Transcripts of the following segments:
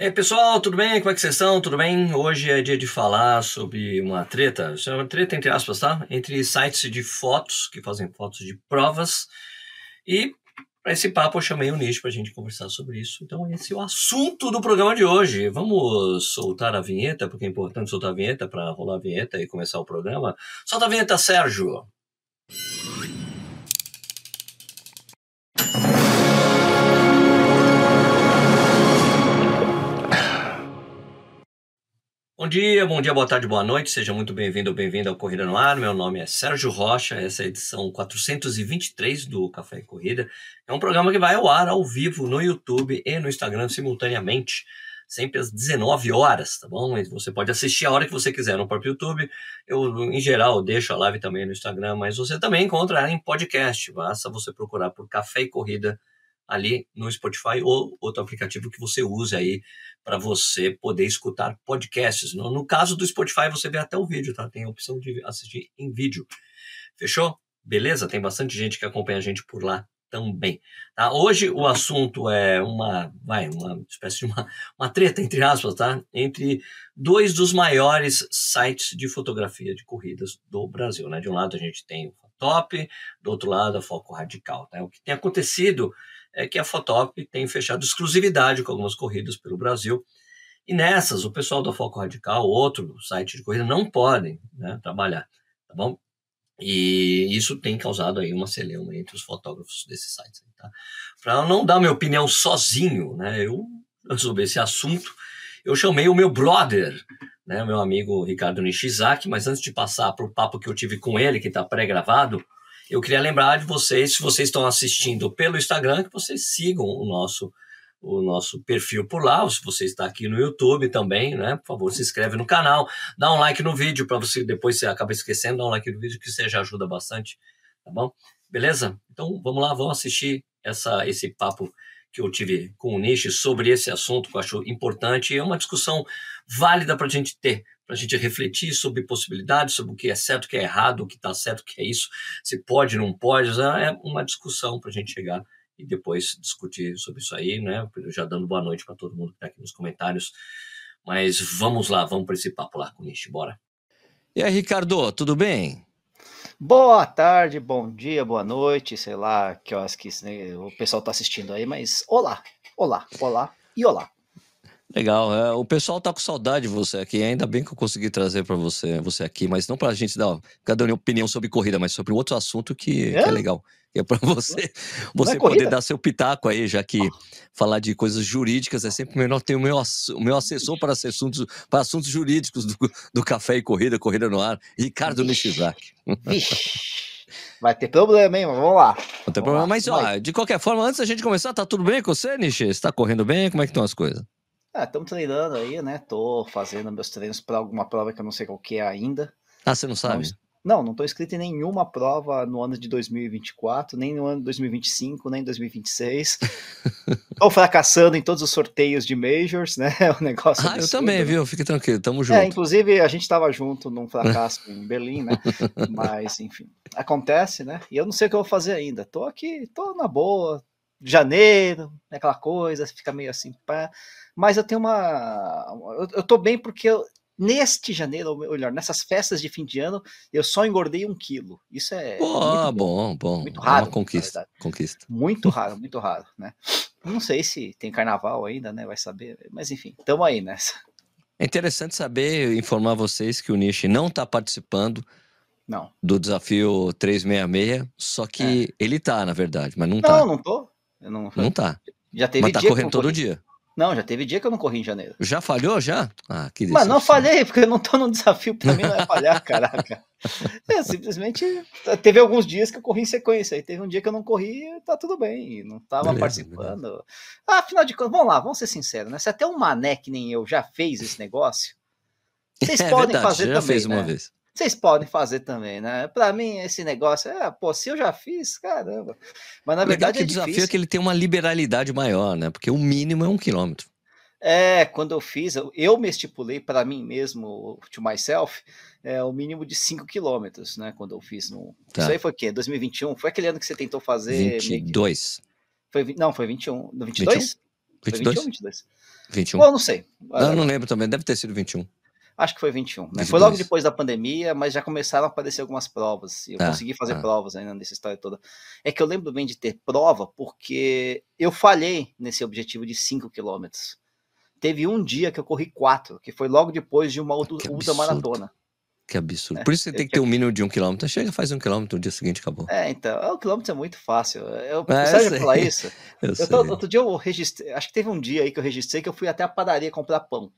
E aí, pessoal, tudo bem? Como é que vocês estão? Tudo bem? Hoje é dia de falar sobre uma treta, é uma treta entre aspas, tá? Entre sites de fotos, que fazem fotos de provas, e para esse papo eu chamei o Nish para a gente conversar sobre isso. Então esse é o assunto do programa de hoje. Vamos soltar a vinheta, porque é importante soltar a vinheta para rolar a vinheta e começar o programa. Solta a vinheta, Sérgio! Bom dia, bom dia, boa tarde, boa noite, seja muito bem-vindo ou bem-vinda ao Corrida no Ar. Meu nome é Sérgio Rocha, essa é a edição 423 do Café e Corrida. É um programa que vai ao ar ao vivo no YouTube e no Instagram simultaneamente, sempre às 19 horas, tá bom? Você pode assistir a hora que você quiser no próprio YouTube. Eu, em geral, deixo a live também no Instagram, mas você também encontra em podcast. Basta você procurar por Café e Corrida ali no Spotify ou outro aplicativo que você use aí para você poder escutar podcasts. No, no, caso do Spotify, você vê até o vídeo, tá? Tem a opção de assistir em vídeo. Fechou? Beleza? Tem bastante gente que acompanha a gente por lá também. Tá? Hoje o assunto é uma, vai, uma espécie de uma, uma treta, entre aspas, tá? Entre dois dos maiores sites de fotografia de corridas do Brasil. Né? De um lado a gente tem o Fotop, do outro lado a Foco Radical. Tá? O que tem acontecido é que a Fotop tem fechado exclusividade com algumas corridas pelo Brasil. E nessas, o pessoal da Foco Radical, outro site de corrida, não podem né, trabalhar, tá bom? E isso tem causado aí uma celeuma entre os fotógrafos desses sites. Tá? Para não dar minha opinião sozinho, né, eu sobre esse assunto, eu chamei o meu brother, né, meu amigo Ricardo Nishizaki, mas antes de passar para o papo que eu tive com ele, que está pré-gravado, eu queria lembrar de vocês, se vocês estão assistindo pelo Instagram, que vocês sigam o nosso o nosso perfil por lá, ou se você está aqui no YouTube também, né? Por favor, se inscreve no canal, dá um like no vídeo para você depois você acaba esquecendo, dá um like no vídeo que você já ajuda bastante, tá bom? Beleza? Então vamos lá, vamos assistir essa esse papo que eu tive com o Nish sobre esse assunto que eu acho importante e é uma discussão válida para a gente ter, para a gente refletir sobre possibilidades, sobre o que é certo, o que é errado, o que está certo, o que é isso, se pode, não pode. É uma discussão para a gente chegar e depois discutir sobre isso aí, né? Já dando boa noite para todo mundo que está aqui nos comentários. Mas vamos lá, vamos para esse papo lá com o Nish, bora. E aí, Ricardo, tudo bem? Boa tarde, bom dia, boa noite, sei lá que horas que né, o pessoal está assistindo aí, mas olá, olá, olá e olá. Legal, é, o pessoal tá com saudade de você aqui. Ainda bem que eu consegui trazer para você, você aqui, mas não para a gente dar cada opinião sobre corrida, mas sobre outro assunto que é, que é legal. Que é para você, você é poder dar seu pitaco aí, já que falar de coisas jurídicas é sempre melhor ter o meu, o meu assessor para assuntos, para assuntos jurídicos do, do Café e Corrida, Corrida no Ar, Ricardo Nishizaki. Vai ter problema, hein? Vamos lá. Não tem problema, lá. mas ó, de qualquer forma, antes da gente começar, tá tudo bem com você, Nishi? Você tá correndo bem? Como é que estão as coisas? Ah, estamos treinando aí, né? Tô fazendo meus treinos para alguma prova que eu não sei qual que é ainda. Ah, você não sabe? Não, não estou inscrito em nenhuma prova no ano de 2024, nem no ano de 2025, nem em 2026. Estou fracassando em todos os sorteios de majors, né? O negócio. Ah, absurdo. eu também, viu? Fique tranquilo, tamo é, junto. É, inclusive a gente estava junto num fracasso em Berlim, né? Mas, enfim, acontece, né? E eu não sei o que eu vou fazer ainda. Tô aqui, tô na boa, janeiro, aquela coisa, fica meio assim, pá. Mas eu tenho uma. Eu, tô bem porque eu, neste janeiro, ou melhor, nessas festas de fim de ano, eu só engordei um quilo. Isso é. Oh, bom, bom. Muito raro. É uma conquista. conquista. Muito raro, muito raro, né? Não sei se tem carnaval ainda, né? Vai saber. Mas enfim, estamos aí nessa. É interessante saber, informar vocês que o Nishi não está participando não. do desafio 366, só que é. ele tá, na verdade, mas não, não tá. Não, não tô. Eu não, não tá. Já teve mas tá correndo todo dia. Não, já teve dia que eu não corri em janeiro. Já falhou, já? Ah, que Mas não falhei, porque eu não tô no desafio, pra mim não é falhar, caraca. É, simplesmente teve alguns dias que eu corri em sequência, aí teve um dia que eu não corri tá tudo bem, não tava beleza, participando. Beleza. Ah, afinal de contas, vamos lá, vamos ser sinceros, né? Se até um mané que nem eu já fez esse negócio, vocês é podem verdade, fazer já também, fez né? uma vez. Vocês podem fazer também, né? Para mim, esse negócio é, pô, se eu já fiz, caramba. Mas na verdade. é o desafio difícil. é que ele tem uma liberalidade maior, né? Porque o mínimo é um quilômetro. É, quando eu fiz, eu, eu me estipulei para mim mesmo, to myself, é, o mínimo de 5 quilômetros, né? Quando eu fiz no. Tá. Isso aí foi o quê? 2021? Foi aquele ano que você tentou fazer. 22. Foi, não, foi 21. No 22? 21? 22? 21 ou 22? 21. Bom, não sei. Não, não lembro também, deve ter sido 21. Acho que foi 21. Né? 22. Foi logo depois da pandemia, mas já começaram a aparecer algumas provas. e Eu Ah, consegui fazer ah. provas ainda nessa história toda. É que eu lembro bem de ter prova porque eu falhei nesse objetivo de 5 quilômetros. Teve um dia que eu corri 4, que foi logo depois de uma absurdo. maratona. Que absurdo. É, Por isso você tem que ter um mínimo de um quilômetro. Chega, faz um quilômetro, no dia seguinte acabou. É, então, o quilômetro é muito fácil. Eu, É, sei. falar isso? Eu Eu tô- outro dia eu registrei, acho que teve um dia aí que eu registrei que eu fui até a padaria comprar pão.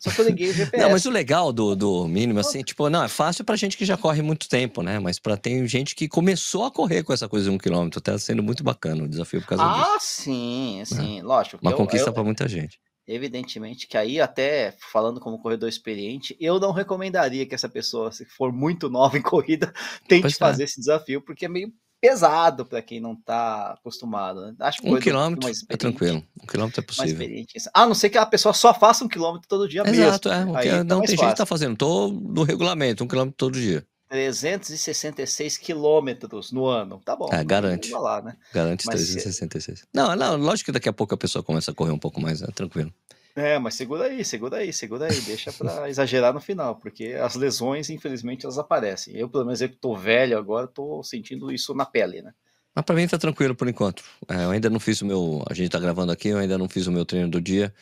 Só que eu liguei o GPS. Não, mas o legal do, do mínimo, assim, tipo, não, é fácil pra gente que já corre muito tempo, né? Mas pra tem gente que começou a correr com essa coisa de um quilômetro. Tá sendo muito bacana o desafio por causa disso. Ah, sim, sim, lógico. Uma eu- conquista eu- pra muita gente. Evidentemente que aí, até falando como corredor experiente, eu não recomendaria que essa pessoa, se for muito nova em corrida, tente Pois é. fazer esse desafio, porque é meio pesado para quem não tá acostumado. Né? Acho que Um quilômetro é tranquilo. Um quilômetro é possível. A não ser que a pessoa só faça um quilômetro todo dia Exato, é. mesmo. Aí tá não mais tem gente que fácil. tá fazendo. Tô no regulamento, um quilômetro todo dia. 366 quilômetros no ano. Tá bom. É, né? garante. Lá, né? Garante Mas se- 366. Não, não, lógico que daqui a pouco a pessoa começa a correr um pouco mais, é tranquilo. É, mas segura aí, segura aí, segura aí, deixa pra exagerar no final, porque as lesões, infelizmente, elas aparecem. Eu, pelo menos, eu que tô velho agora, tô sentindo isso na pele, né? Mas pra mim tá tranquilo por enquanto. É, eu ainda não fiz o meu. A gente tá gravando aqui, eu ainda não fiz o meu treino do dia.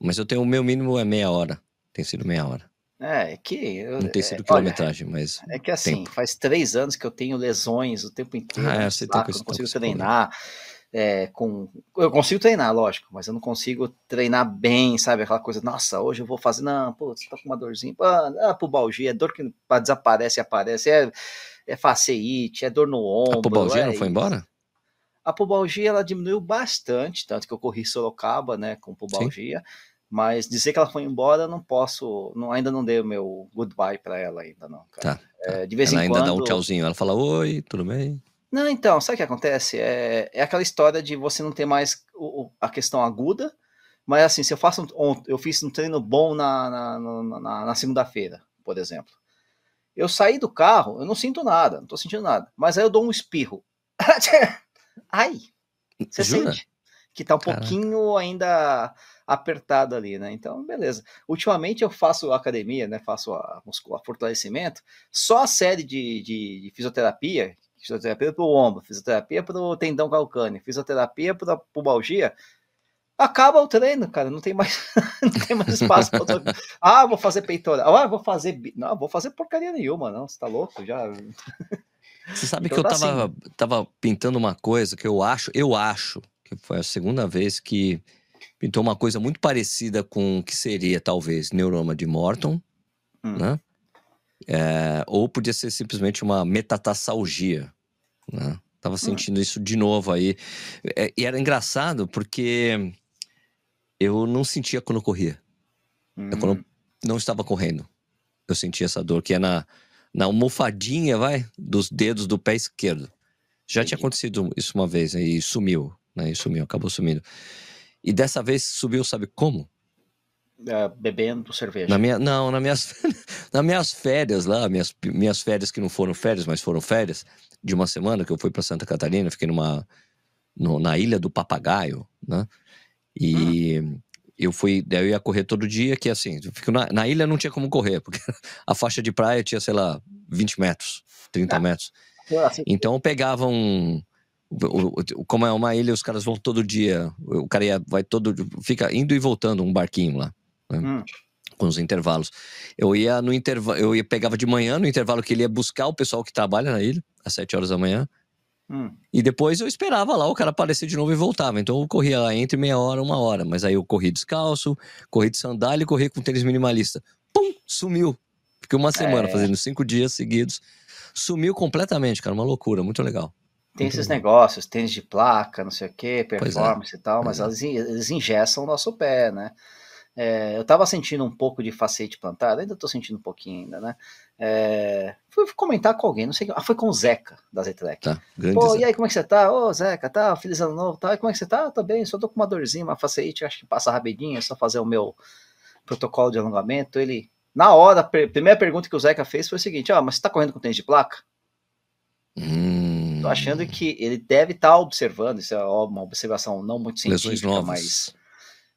Mas eu tenho o meu mínimo é meia hora. Tem sido meia hora. É, é que. eu- Não tem é, sido olha, quilometragem, mas. é que assim, tempo. faz três anos que eu tenho lesões o tempo inteiro. Ah, é, você saco, tá com eu esse- não com consigo esse problema. É, com... Eu consigo treinar, lógico, mas eu não consigo treinar bem, sabe? Aquela coisa, nossa, hoje eu vou fazer. Não, pô, você tá com uma dorzinha. Pô, ah, pubalgia, é dor que desaparece e aparece. É, é faceite, é dor no ombro. A pubalgia é não foi isso. embora? A pubalgia ela diminuiu bastante, tanto que eu corri Sorocaba, né, com pubalgia. Mas dizer que ela foi embora, eu não posso, não, ainda não dei o meu goodbye pra ela ainda não, cara. Tá. É, de vez Ela em ainda quando. dá um tchauzinho. Ela fala: Oi, tudo bem? Não, então, sabe o que acontece? É, é aquela história de você não ter mais o- o- a questão aguda, mas assim, se eu faço um, eu fiz um treino bom na, na, na- na- segunda-feira, por exemplo. Eu saí do carro, eu não sinto nada, não tô sentindo nada. Mas aí eu dou um espirro. Ai! Você Jura? sente? Que tá um Caraca. pouquinho ainda apertado ali, né? Então, beleza. Ultimamente eu faço academia, né? Faço a, muscula- fortalecimento. Só a série de, de, de fisioterapia, fisioterapia para o ombro, fisioterapia para o tendão calcâneo, fisioterapia para a pubalgia. Acaba o treino, cara. Não tem mais, não tem mais espaço para outra... Ah, vou fazer peitoral. Ah, vou fazer. Não, vou fazer porcaria nenhuma, não. Você tá louco? Já. Você sabe Então que eu tá tava, tava pintando uma coisa que eu acho, eu acho, que foi a segunda vez que pintou uma coisa muito parecida com o que seria, talvez, neuroma de Morton, Hum. né? É, ou podia ser simplesmente uma metatarsalgia, né? Tava sentindo isso de novo aí. É, e era engraçado porque eu não sentia quando eu corria. É quando eu não estava correndo. Eu sentia essa dor que é na, na almofadinha, vai, dos dedos do pé esquerdo. Já tinha Entendi. acontecido isso uma vez né, e sumiu, né? E sumiu, acabou sumindo. E dessa vez subiu, sabe como? É, bebendo cerveja. Na minha, não, nas minhas, nas minhas férias lá, minhas, minhas férias que não foram férias, mas foram férias de uma semana que eu fui para Santa Catarina, fiquei numa no- na Ilha do Papagaio, né? E eu fui, daí eu ia correr todo dia, que assim, na, na ilha não tinha como correr, porque a faixa de praia tinha, sei lá, 20 metros, 30 Ah. metros. Assim, Então eu pegava um. Como é uma ilha, os caras vão todo dia. O cara ia, vai todo. Fica indo e voltando um barquinho lá hum, com os intervalos. Eu ia no intervalo, eu ia pegava de manhã no intervalo que ele ia buscar o pessoal que trabalha na ilha, às 7 horas da manhã, hum. e depois eu esperava lá o cara aparecer de novo e voltava. Então eu corria lá entre meia hora e uma hora, mas aí eu corri descalço, corri de sandália e corri com tênis minimalista. Pum, sumiu. Fiquei uma semana É. fazendo cinco dias seguidos. Sumiu completamente, cara, uma loucura, muito legal. Tem Muito esses legal. negócios, tênis de placa, não sei o que, é. performance e tal, mas é. eles ingessam o nosso pé, né? É, eu tava sentindo um pouco de facete plantado, ainda tô sentindo um pouquinho ainda, né? É, fui comentar com alguém, não sei, ah, foi com o Zeca da Zetrec. Tá, Pô, e aí, como é que você tá? Ô, Zeca, tá? Feliz ano novo, tá? E como é que você tá? Tô bem, só tô com uma dorzinha, uma facete, acho que passa rapidinho, é só fazer o meu protocolo de alongamento. Ele, na hora, a primeira pergunta que o Zeca fez foi o seguinte: ó, mas você tá correndo com tênis de placa? Hum, tô achando que ele deve estar tá observando, isso é uma observação não muito científica, mas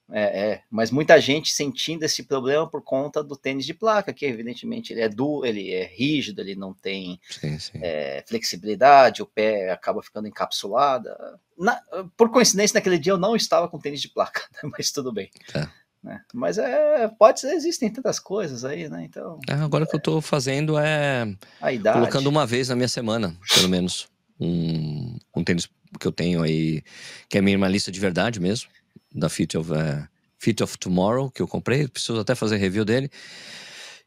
é, é, mas muita gente sentindo esse problema por conta do tênis de placa, que evidentemente ele é duro, ele é rígido, ele não tem sim, sim. É, flexibilidade, o pé acaba ficando encapsulado. Na, por coincidência, naquele dia eu não estava com tênis de placa, né, mas tudo bem. É. Né? Mas é, pode ser, existem tantas coisas aí, né? Então. É, agora o que eu estou fazendo é colocando uma vez na minha semana, pelo menos, um, um tênis que eu tenho aí, que é minimalista de verdade mesmo da Fit of, uh, Fit of Tomorrow, que eu comprei, preciso até fazer review dele.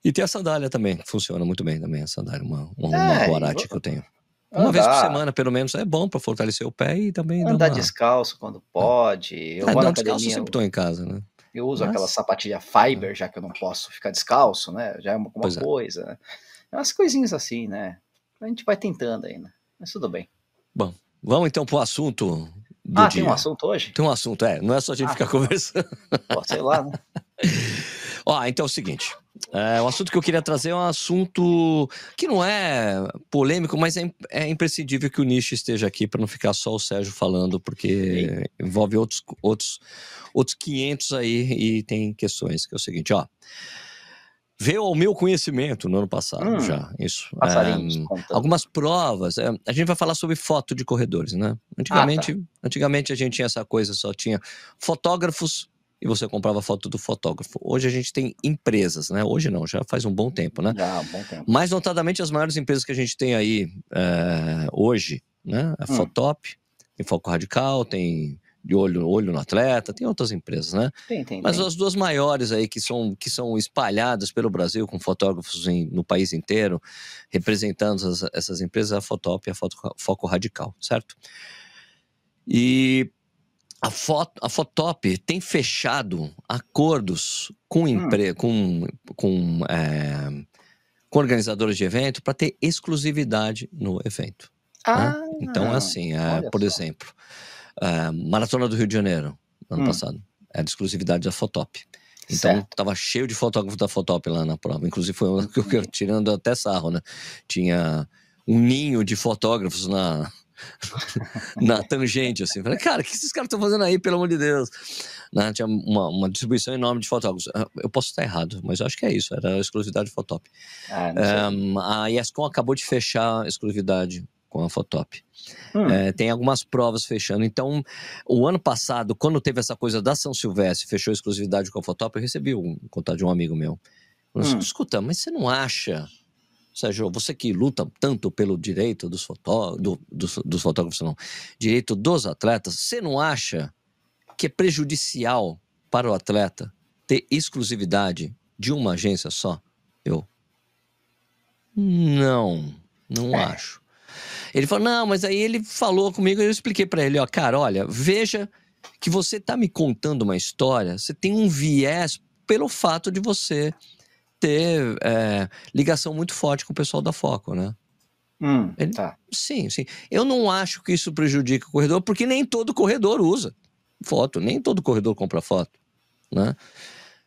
E tem a sandália também, funciona muito bem também, a sandália, uma, uma, é, uma que eu tenho. Uma Andar. vez por semana, pelo menos, é bom para fortalecer o pé e também. Andar uma... descalço quando pode. Eu é, vou na academia. Descalço, eu sempre estou em casa, né? Eu uso Mas... aquela sapatilha fiber, já que eu não posso ficar descalço, né? Já é uma, uma é. coisa. Né? Umas coisinhas assim, né? A gente vai tentando ainda. Mas tudo bem. Bom, vamos então para o assunto ah, dia. tem um assunto hoje? Tem um assunto, é. Não é só a gente ah, ficar conversando. Pô, sei lá, né? Ó, então é o seguinte. É, o assunto que eu queria trazer é um assunto que não é polêmico, mas é, é imprescindível que o Nish esteja aqui para não ficar só o Sérgio falando, porque Sim. envolve outros, outros, outros 500 aí e tem questões, que é o seguinte, ó veio ao meu conhecimento no ano passado hum, já, isso. É, algumas provas. É, a gente vai falar sobre foto de corredores, né? Antigamente, ah, tá. antigamente a gente tinha essa coisa, só tinha fotógrafos e você comprava foto do fotógrafo. Hoje a gente tem empresas, né? Hoje não, já faz um bom tempo, né? Já, um bom tempo. Mais notadamente as maiores empresas que a gente tem aí é, hoje, né? A hum. Fotop, tem Foco Radical, tem de olho, olho no atleta, tem outras empresas, né? Tem, tem, Mas tem. as duas maiores aí que são, que são espalhadas pelo Brasil, com fotógrafos em, no país inteiro, representando as, essas empresas, a Fotop e a Foto, Foco Radical, certo? E a, foto, a Fotop tem fechado acordos com, empre, hum. com, com, é, com organizadores de evento para ter exclusividade no evento. Né? Ah, né? Então, assim, é, por só. exemplo, Uh, Maratona do Rio de Janeiro, ano hum. passado. Era de exclusividade da Fotop. Então, certo. tava cheio de fotógrafos da Fotop lá na prova. Inclusive, foi uma que eu tirando até sarro, né? Tinha um ninho de fotógrafos na, na tangente, assim. Falei, cara, o que esses caras estão fazendo aí, pelo amor de Deus? Né? Tinha uma, uma, distribuição enorme de fotógrafos. Ah, eu posso estar errado, mas eu acho que é isso. Era a exclusividade de Fotop. Ah, um, a ESCOM acabou de fechar a exclusividade com a Fotop. Hum. É, tem algumas provas fechando. Então, o ano passado, quando teve essa coisa da São Silvestre, fechou a exclusividade com a Fotop, eu recebi um contato de um amigo meu. Hum. Escuta, mas você não acha, Sérgio, você que luta tanto pelo direito dos, fotó do, dos, dos fotógrafos, não, direito dos atletas, você não acha que é prejudicial para o atleta ter exclusividade de uma agência só? Eu. Não, não é. acho. Ele falou: não, mas aí ele falou comigo e eu expliquei para ele: ó, cara, olha, veja que você tá me contando uma história, você tem um viés pelo fato de você ter é, ligação muito forte com o pessoal da Foco, né? Hum, ele, tá. Sim, sim. Eu não acho que isso prejudique o corredor, porque nem todo corredor usa foto, nem todo corredor compra foto, né?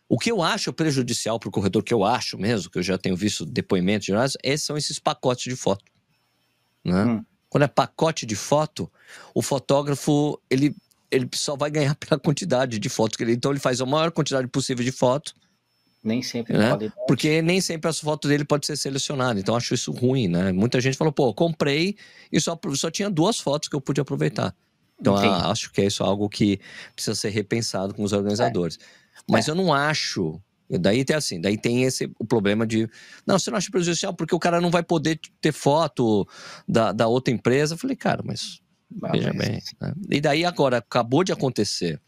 O que eu acho prejudicial para o corredor, que eu acho mesmo, que eu já tenho visto depoimentos gerais, esses são esses pacotes de foto. Né? Hum. Quando é pacote de foto, o fotógrafo ele, ele só vai ganhar pela quantidade de fotos que ele. Então ele faz a maior quantidade possível de fotos. Nem sempre né? Porque nem sempre as fotos dele pode ser selecionada. Então acho isso ruim, né? Muita gente falou, pô, comprei e só, só tinha duas fotos que eu pude aproveitar. Então acho que é isso algo que precisa ser repensado com os organizadores. É. Mas é. eu não acho Daí tem assim, daí tem esse o problema de. Não, você não acha prejudicial porque o cara não vai poder ter foto da, da outra empresa. Eu falei, cara, mas. Ah, veja mas... bem. Né? E daí agora, acabou de acontecer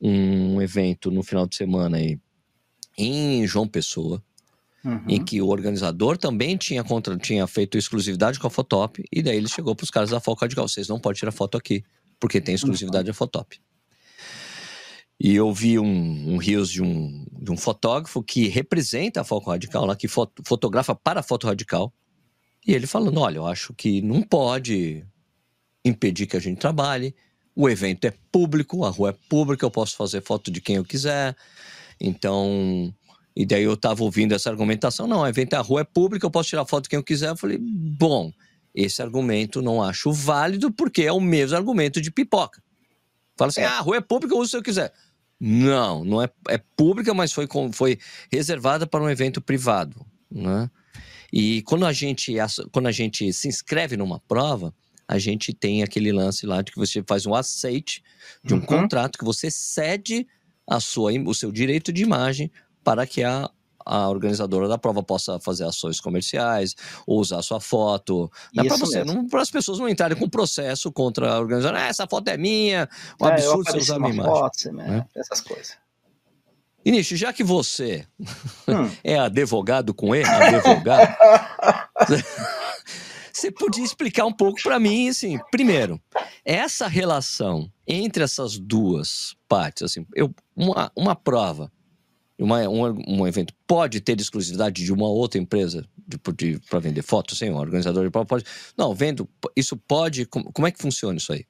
um evento no final de semana aí em João Pessoa. Uhum. Em que o organizador também tinha, contra, tinha feito exclusividade com a Fotop, e daí ele chegou para os caras da Foco Radical: vocês não podem tirar foto aqui, porque tem exclusividade uhum. da Fotop. E eu vi um, um rios de um, de um fotógrafo que representa a Foco Radical, lá, que foto, fotografa para a Foto Radical. E ele falando: olha, eu acho que não pode impedir que a gente trabalhe. O evento é público, a rua é pública, eu posso fazer foto de quem eu quiser. Então, e daí eu estava ouvindo essa argumentação: não, o evento é a rua é pública, eu posso tirar foto de quem eu quiser. Eu falei: bom, esse argumento não acho válido porque é o mesmo argumento de pipoca. Fala assim, é. ah, a rua é pública, eu uso se eu quiser. Não, não é, é pública, mas foi, foi reservada para um evento privado. Né? E quando a, gente, quando a gente se inscreve numa prova, a gente tem aquele lance lá de que você faz um aceite de um uhum. contrato que você cede a sua, o seu direito de imagem para que a, a organizadora da prova possa fazer ações comerciais, ou usar a sua foto. Né, para você, para as pessoas não entrarem com processo contra a organizadora. Ah, essa foto é minha, um é, absurdo você usar minha imagem. Foto, né? né? Essas coisas. Inicio, já que você hum. é advogado com E, advogado, você podia explicar um pouco para mim, assim, primeiro, essa relação entre essas duas partes, assim, eu, uma, uma prova uma, um, um evento pode ter exclusividade de uma outra empresa para vender fotos, sim, um organizador de prova pode. Não, vendo, isso pode. Como, como é que funciona isso aí?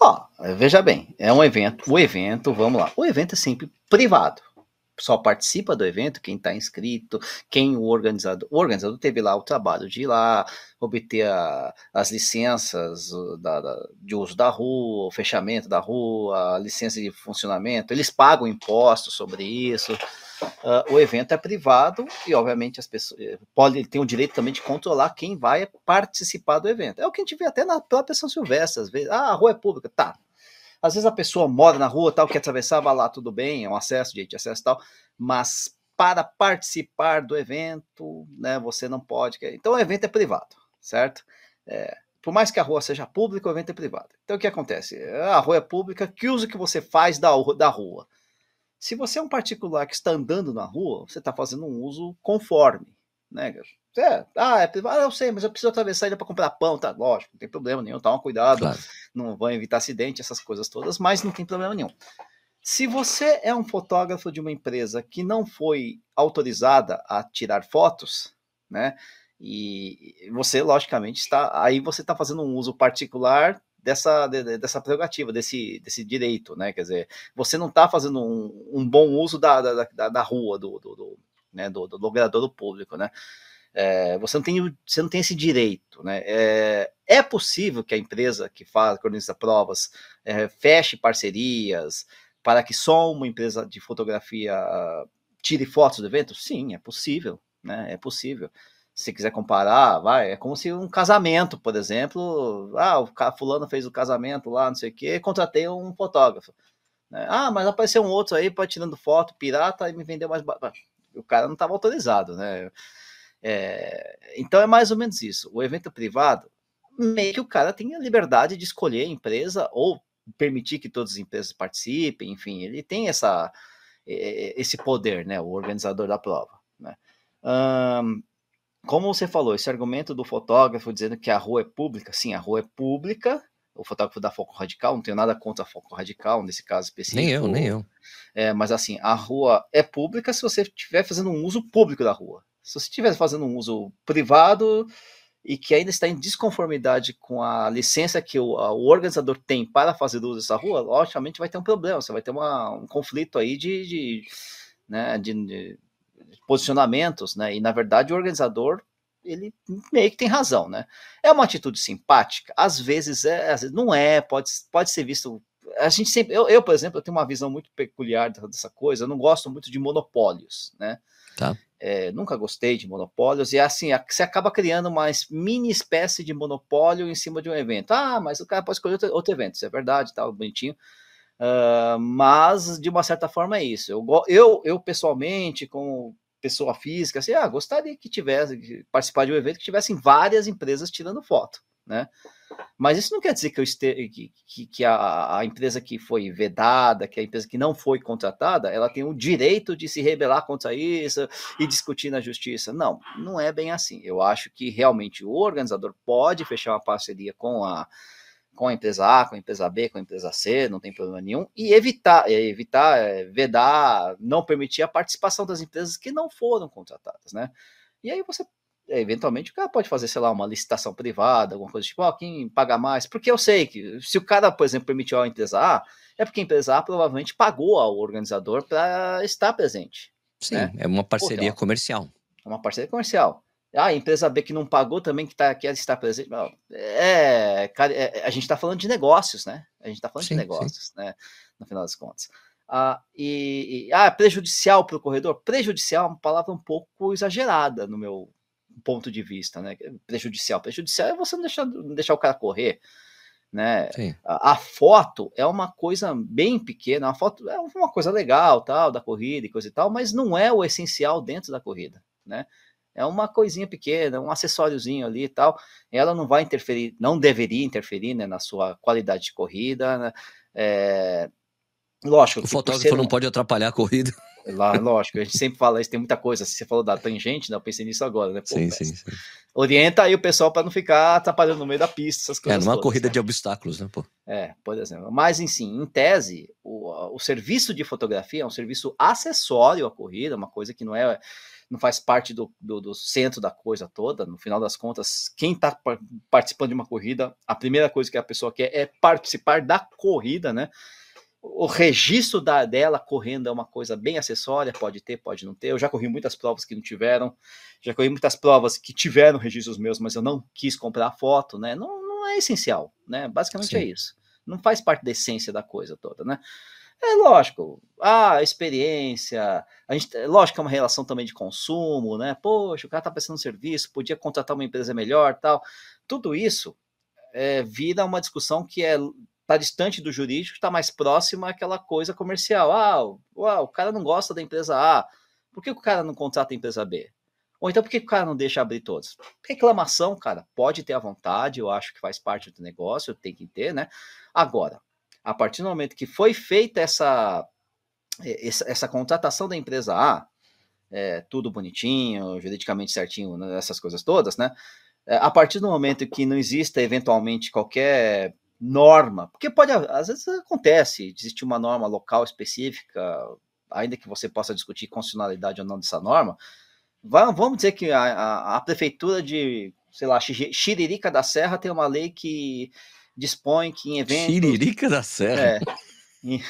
Ó, veja bem, é um evento, o evento, vamos lá, o evento é sempre privado só participa do evento quem está inscrito, quem o organizador. O organizador teve lá o trabalho de ir lá, obter a, as licenças da, da, de uso da rua, o fechamento da rua, a licença de funcionamento, eles pagam impostos sobre isso. Uh, o evento é privado e, obviamente, as pessoas eh, podem ter o direito também de controlar quem vai participar do evento. É o que a gente vê até na própria São Silvestre, às vezes. Ah, a rua é pública. Tá, às vezes a pessoa mora na rua, tal, quer atravessar, vai lá, tudo bem, é um acesso, direito de acesso tal, mas para participar do evento, né, você não pode. Então o evento é privado, certo? É, por mais que a rua seja pública, o evento é privado. Então o que acontece? A rua é pública, que uso que você faz da, da rua? Se você é um particular que está andando na rua, você está fazendo um uso conforme, né? É, ah, é, ah, eu sei, mas eu preciso atravessar ele para comprar pão, tá? Lógico, não tem problema nenhum, toma cuidado, claro. não vão evitar acidente, essas coisas todas, mas não tem problema nenhum. Se você é um fotógrafo de uma empresa que não foi autorizada a tirar fotos, né? E você, logicamente, está. Aí você está fazendo um uso particular dessa, dessa prerrogativa, desse, desse direito, né? Quer dizer, você não está fazendo um, um, bom uso da, da, da, da rua, do, do, do, né? do, do logrador do público, né? É, você, não tem, você não tem esse direito. Né? É, é possível que a empresa que faz, que organiza provas, é, feche parcerias para que só uma empresa de fotografia tire fotos do evento? Sim, é possível. Né? É possível. Se quiser comparar, vai, é como se um casamento, por exemplo, ah, o fulano fez o casamento lá, não sei o quê, contratei um fotógrafo. Né? Ah, mas apareceu um outro aí, para tirando foto pirata e me vendeu mais barato. O cara não estava autorizado, né? É, então é mais ou menos isso. O evento privado, meio que o cara tem a liberdade de escolher a empresa ou permitir que todas as empresas participem, enfim, ele tem essa, esse poder, né, o organizador da prova. Né? Um, como você falou, esse argumento do fotógrafo dizendo que a rua é pública, sim, a rua é pública, o fotógrafo da Foco Radical, não tenho nada contra a Foco Radical nesse caso específico. Nem eu, nem eu. É, mas assim, a rua é pública se você estiver fazendo um uso público da rua. Se você estiver fazendo um uso privado e que ainda está em desconformidade com a licença que o, a, o organizador tem para fazer uso dessa rua, logicamente vai ter um problema, você vai ter uma, um conflito aí de, de, né, de, de posicionamentos, né? E na verdade o organizador ele meio que tem razão, né? É uma atitude simpática, às vezes é, às vezes não é, pode, pode ser visto. A gente sempre, eu, eu, por exemplo, eu tenho uma visão muito peculiar dessa coisa, eu não gosto muito de monopólios, né? Tá. É, nunca gostei de monopólios, e assim, você acaba criando uma mini espécie de monopólio em cima de um evento. Ah, mas o cara pode escolher outro, outro evento, isso é verdade, tá bonitinho. Uh, mas, de uma certa forma, é isso. Eu, eu, eu pessoalmente, como pessoa física, assim, ah, gostaria que tivesse, que participar de um evento que tivessem várias empresas tirando foto, né? Mas isso não quer dizer que, este, que, que, a, a, empresa que foi vedada, que a empresa que não foi contratada, ela tem o direito de se rebelar contra isso e discutir na justiça. Não, não é bem assim. Eu acho que realmente o organizador pode fechar uma parceria com a, com a empresa A, com a empresa B, com a empresa C, não tem problema nenhum, e evitar, evitar, é, vedar, não permitir a participação das empresas que não foram contratadas, né? E aí você eventualmente o cara pode fazer, sei lá, uma licitação privada, alguma coisa tipo, ó, quem paga mais? Porque eu sei que se o cara, por exemplo, permitiu a empresa A, é porque a empresa A provavelmente pagou ao organizador para estar presente. Sim, né? é uma parceria Pô, comercial. É uma parceria comercial. Ah, a empresa B que não pagou também, que tá, quer estar presente. É, cara, é, a gente está falando de negócios, né? A gente está falando sim, de negócios, sim. né? No final das contas. Ah, e, e ah, prejudicial para o corredor? Prejudicial é uma palavra um pouco exagerada no meu ponto de vista, né? Prejudicial. Prejudicial é você não deixar, não deixar o cara correr. Né? A, a, foto é uma coisa bem pequena, a foto é uma coisa legal, tal, da corrida e coisa e tal, mas não é o essencial dentro da corrida, né? É uma coisinha pequena, um acessóriozinho ali e tal. Ela não vai interferir, não deveria interferir né, na sua qualidade de corrida. Né? É, lógico. O fotógrafo não pode atrapalhar a corrida. Lá, lógico, a gente sempre fala isso, tem muita coisa. Se você falou da tangente, né, eu pensei nisso agora, né? Pô, sim, sim, sim, Orienta aí o pessoal para não ficar atrapalhando no meio da pista, essas coisas. É, numa todas, corrida né? de obstáculos, né, pô? É, por exemplo. Mas, enfim, em tese, o, o serviço de fotografia é um serviço acessório à corrida, uma coisa que não é não faz parte do, do, do, centro da coisa toda. No final das contas, quem está participando de uma corrida, a primeira coisa que a pessoa quer é participar da corrida, né? O registro da, dela correndo é uma coisa bem acessória, pode ter, pode não ter. Eu já corri muitas provas que não tiveram, já corri muitas provas que tiveram registros meus, mas eu não quis comprar foto, né? Não, não é essencial, né? Basicamente é Sim. é isso. Não faz parte da essência da coisa toda, né? É lógico, ah, experiência, a gente, é lógico que é uma relação também de consumo, né? Poxa, o cara tá prestando serviço, podia contratar uma empresa melhor, tal. Tudo isso é, vira uma discussão que é tá distante do jurídico, está mais próxima àquela coisa comercial. Ah, uau, o cara não gosta da empresa A, por que o cara não contrata a empresa B? Ou então por que o cara não deixa abrir todos? Reclamação, cara, pode ter à vontade, eu acho que faz parte do negócio, tem que ter, né? Agora, a partir do momento que foi feita essa, essa, essa contratação da empresa A, é, tudo bonitinho, juridicamente certinho, né, essas coisas todas, né? É, a partir do momento que não exista eventualmente qualquer norma, porque pode, às vezes acontece, existe uma norma local específica, ainda que você possa discutir constitucionalidade ou não dessa norma, vamos dizer que a, a, a prefeitura de, sei lá, Xiririca da Serra tem uma lei que dispõe que em eventos. Xiririca da Serra. É, em,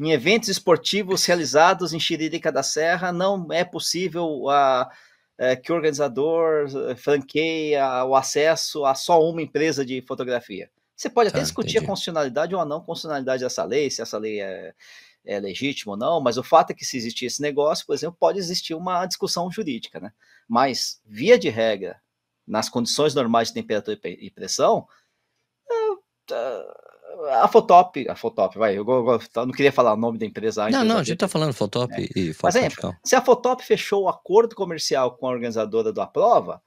em, eventos esportivos realizados em Xiririca da Serra, não é possível a, é, que o organizador eh, franqueia o acesso a só uma empresa de fotografia. Você pode até ah, discutir entendi. a constitucionalidade ou a não constitucionalidade dessa lei, se essa lei é, é legítima ou não, mas o fato é que se existir esse negócio, por exemplo, pode existir uma discussão jurídica, né? Mas, via de regra, nas condições normais de temperatura e pressão, a Fotop, a Fotop, vai, eu, eu, eu, não queria falar o nome da empresa. Não, não, a gente tá falando Fotop é. e Mas é, se a Fotop fechou o acordo comercial com a organizadora da prova,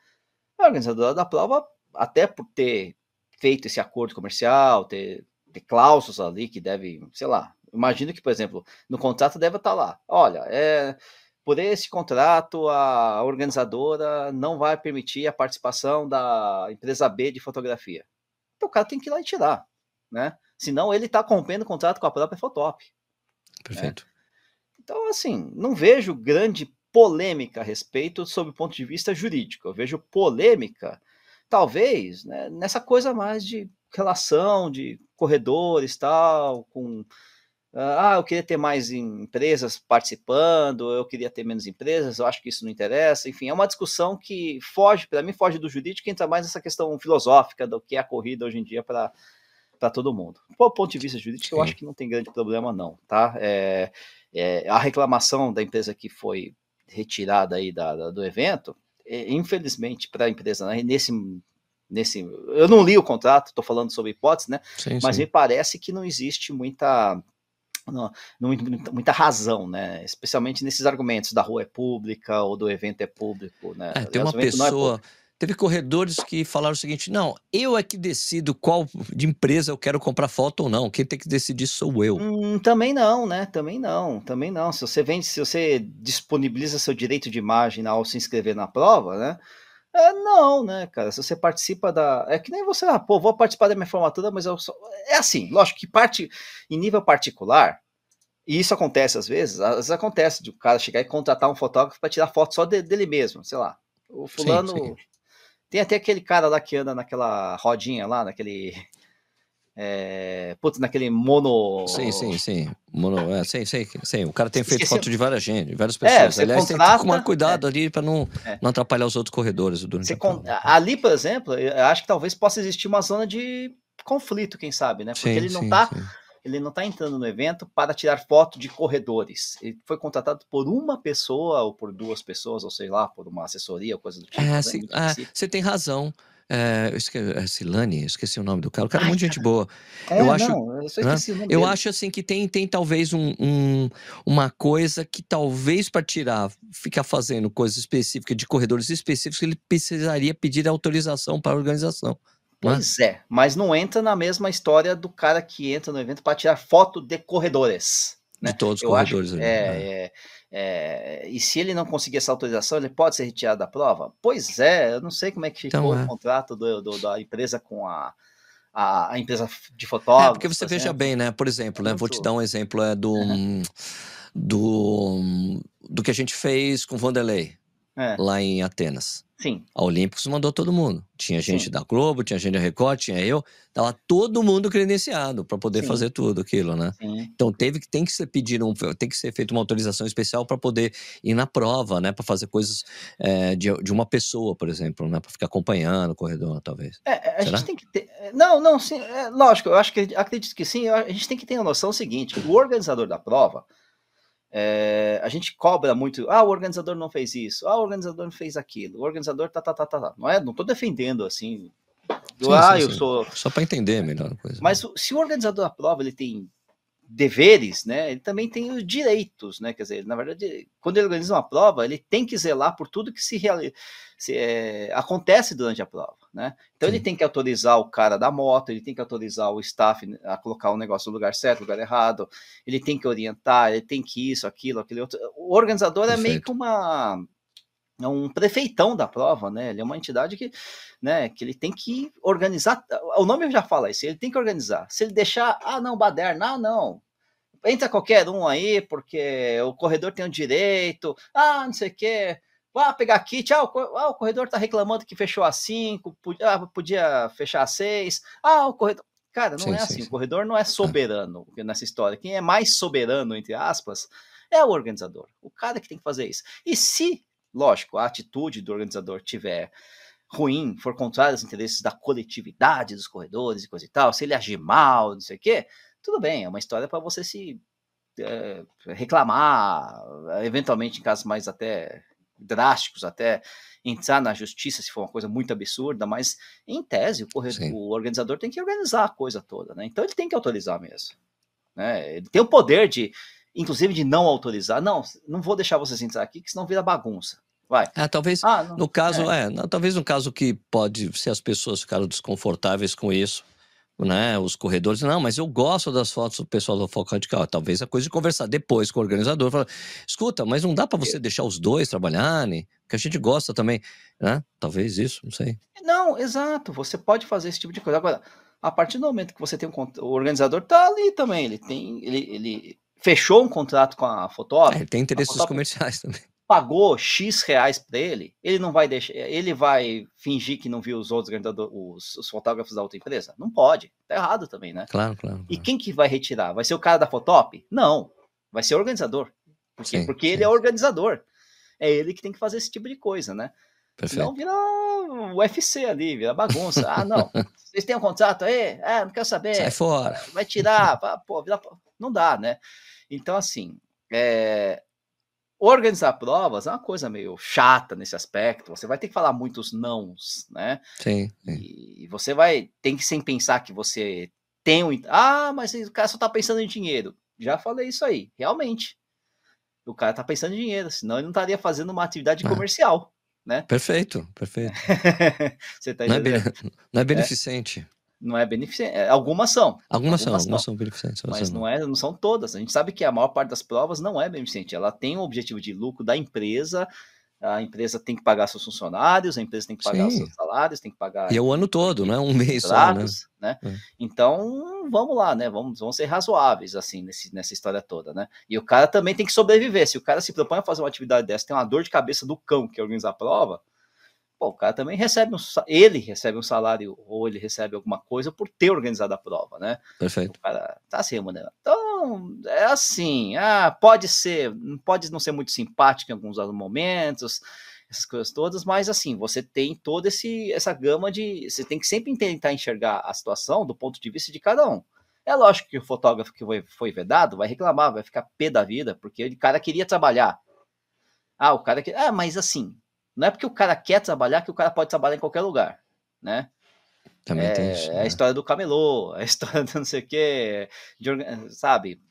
a organizadora da prova, até por ter feito esse acordo comercial, ter, ter cláusulas ali que devem, sei lá, imagino que, por exemplo, no contrato deve estar lá, olha, é, por esse contrato a organizadora não vai permitir a participação da empresa B de fotografia. Então o cara tem que ir lá e tirar, né? Senão ele está rompendo o contrato com a própria Fotop. Perfeito. Né? Então, assim, não vejo grande polêmica a respeito sob o ponto de vista jurídico. Eu vejo polêmica, talvez, né, nessa coisa mais de relação de corredores tal, com ah, eu queria ter mais empresas participando, eu queria ter menos empresas, eu acho que isso não interessa. Enfim, é uma discussão que foge, para mim, foge do jurídico e entra mais nessa questão filosófica do que é a corrida hoje em dia para todo mundo. Do ponto de vista jurídico, Sim. eu acho que não tem grande problema, não, tá? É, é, a reclamação da empresa que foi retirada aí da, da do evento, infelizmente, para a empresa, né, nesse nesse. Eu não li o contrato, estou falando sobre hipótese, né? Sim, mas sim. me parece que não existe muita não, muita, muita razão, né? Especialmente nesses argumentos da rua é pública ou do evento é público, né? É, tem uma é pessoa. É teve corredores que falaram o seguinte: não, eu é que decido qual de empresa eu quero comprar foto ou não. Quem tem que decidir sou eu. Hum, também não, né? Também não, também não. Se você vende, se você disponibiliza seu direito de imagem ao se inscrever na prova, né? É, não, né, cara? Se você participa da. É que nem você, ah, pô, vou participar da minha formatura, mas eu só. É assim, lógico que parte em nível particular, e isso acontece às vezes, às vezes acontece de o um cara chegar e contratar um fotógrafo para tirar foto só de, dele mesmo, sei lá. O fulano. Sim, sim. Tem até aquele cara lá que anda naquela rodinha lá, naquele. é, putz, naquele mono. Sim, sim, sim. Mono, é, sim, sim, sim. O cara tem feito Esqueci. foto de várias gente, várias pessoas. É, Aliás, tem que tomar cuidado é. ali para não, é. não atrapalhar os outros corredores con... Ali, por exemplo, eu acho que talvez possa existir uma zona de conflito, quem sabe, né? Porque sim, ele não está ele não está entrando no evento para tirar foto de corredores. Ele foi contratado por uma pessoa ou por duas pessoas, ou sei lá, por uma assessoria, coisa do tipo. É, né? ah, você tem razão. É, eu esqueci, é Silane, esqueci o nome do cara. O cara é muito gente boa. É, eu acho, não, eu só né? esqueci o nome Eu acho assim que tem, tem talvez um, um uma coisa que talvez para tirar, ficar fazendo coisas específicas de corredores específicos, ele precisaria pedir autorização para a organização. Né? Pois é, mas não entra na mesma história do cara que entra no evento para tirar foto de corredores. Né? De todos os corredores. Acho, é, né? é, é, e se ele não conseguir essa autorização, ele pode ser retirado da prova? Pois é, eu não sei como é que ficou então, é. o contrato do, do, da empresa com a, a, a empresa de fotógrafos. É, porque você veja bem, né? Por exemplo, né? Vou te dar um exemplo é do, uhum. do, do que a gente fez com Vanderlei é. lá em Atenas. Sim. A Olímpicos mandou todo mundo. Tinha gente Sim. da Globo, tinha gente da Record, tinha eu. Tava todo mundo credenciado para poder Sim. fazer tudo aquilo, né? Sim. Então teve que tem que ser pedir um, tem que ser feita uma autorização especial para poder ir na prova, né? Para fazer coisas é, de, de uma pessoa, por exemplo, né? Para ficar acompanhando o corredor, talvez. É, a Será? gente tem que ter. É, não, não, sim, é, lógico. Eu acho que acredito que sim. A gente tem que ter a noção seguinte: o organizador da prova é, a gente cobra muito, ah, o organizador não fez isso, ah, o organizador não fez aquilo, o organizador tá, tá, tá, tá, tá. Não é, não tô defendendo assim, sim, ah, sim, eu sim. sou... Só para entender melhor a coisa. Mas se o organizador da prova, ele tem deveres, né, ele também tem os direitos, né, quer dizer, na verdade, quando ele organiza uma prova, ele tem que zelar por tudo que se, realiza, se é, acontece durante a prova, né, então Sim. ele tem que autorizar o cara da moto, ele tem que autorizar o staff a colocar o negócio no lugar certo, no lugar errado, ele tem que orientar, ele tem que isso, aquilo, aquele outro, o organizador Perfeito. é meio que uma é um prefeitão da prova, né? Ele é uma entidade que, né, que ele tem que organizar. O nome já fala isso, ele tem que organizar. Se ele deixar, ah, não, baderna, ah, não. Entra qualquer um aí, porque o corredor tem o direito, ah, não sei o quê. Vá pegar kit, ah, o, ah, o corredor tá reclamando que fechou a 5, podia, ah, podia fechar a 6. Ah, o corredor. Cara, não sim, é assim. Sim. O corredor não é soberano nessa história. Quem é mais soberano, entre aspas, é o organizador. O cara que tem que fazer isso. E se lógico, a atitude do organizador tiver ruim, for contrária aos interesses da coletividade dos corredores e coisa e tal, se ele agir mal, não sei o quê, tudo bem, é uma história para você se é, reclamar, eventualmente em casos mais até drásticos, até entrar na justiça se for uma coisa muito absurda, mas em tese o, corredor, o organizador tem que organizar a coisa toda, né? Então ele tem que autorizar mesmo. Né? Ele tem o poder de inclusive de não autorizar. Não, não vou deixar vocês entrar aqui, que senão vira bagunça. Vai. É, talvez ah, no caso, é. é não, talvez no caso que pode ser as pessoas ficaram desconfortáveis com isso, né? Os corredores, não, mas eu gosto das fotos do pessoal do Foco Radical. Talvez a coisa de conversar depois com o organizador, falar, escuta, mas não dá para você deixar os dois trabalharem, que a gente gosta também, né? Talvez isso, não sei. Não, exato. Você pode fazer esse tipo de coisa. Agora, a partir do momento que você tem um o organizador tá ali também, ele tem, ele, ele fechou um contrato com a fotógrafa. É, ele tem interesses comerciais também. Pagou X reais para ele, ele não vai deixar, ele vai fingir que não viu os outros os, os fotógrafos da outra empresa? Não pode, tá errado também, né? Claro, claro. claro. E quem que vai retirar? Vai ser o cara da Fotop? Não, vai ser o organizador. Por quê? Sim, Porque sim. ele é organizador. É ele que tem que fazer esse tipo de coisa, né? Perfeito. Senão vira UFC ali, vira bagunça. ah, não, vocês têm um contrato aí? É, não quero saber. Sai fora. Vai tirar, pô, vira... não dá, né? Então, assim, é, organizar provas é uma coisa meio chata nesse aspecto. Você vai ter que falar muitos nãos, né? Sim. sim. E você vai tem que sem pensar que você tem um. Ah, mas o cara só tá pensando em dinheiro. Já falei isso aí, realmente. O cara tá pensando em dinheiro, senão ele não estaria fazendo uma atividade ah. comercial, né? Perfeito, perfeito. você tá não, é não é beneficente. É não é beneficente. É, algumas são. Algumas, são, algumas são beneficentes. Mas não, é, não são todas. A gente sabe que a maior parte das provas não é beneficente. Ela tem um objetivo de lucro da empresa. A empresa tem que pagar seus funcionários, a empresa tem que pagar Sim. seus salários, tem que pagar. E é o ano todo, não é um mês só, né? né? É. Então, vamos lá, né? Vamos, vamos ser razoáveis, assim, nesse, nessa história toda, né? E o cara também tem que sobreviver. Se o cara se propõe a fazer uma atividade dessa, tem uma dor de cabeça do cão que organiza a prova, pô, o cara também recebe um, ele recebe um salário ou ele recebe alguma coisa por ter organizado a prova, né? Perfeito. O cara tá se remunerando. Então, é assim, ah, pode ser, pode não ser muito simpático em alguns momentos, essas coisas todas, mas assim, você tem toda esse, essa gama de. Você tem que sempre tentar enxergar a situação do ponto de vista de cada um. É lógico que o fotógrafo que foi, foi vedado vai reclamar, vai ficar pé da vida, porque o cara queria trabalhar. Ah, o cara que. Ah, mas assim, não é porque o cara quer trabalhar que o cara pode trabalhar em qualquer lugar, né? Também é, tem isso. É a né? história do camelô, é a história do não sei o quê, de, sabe?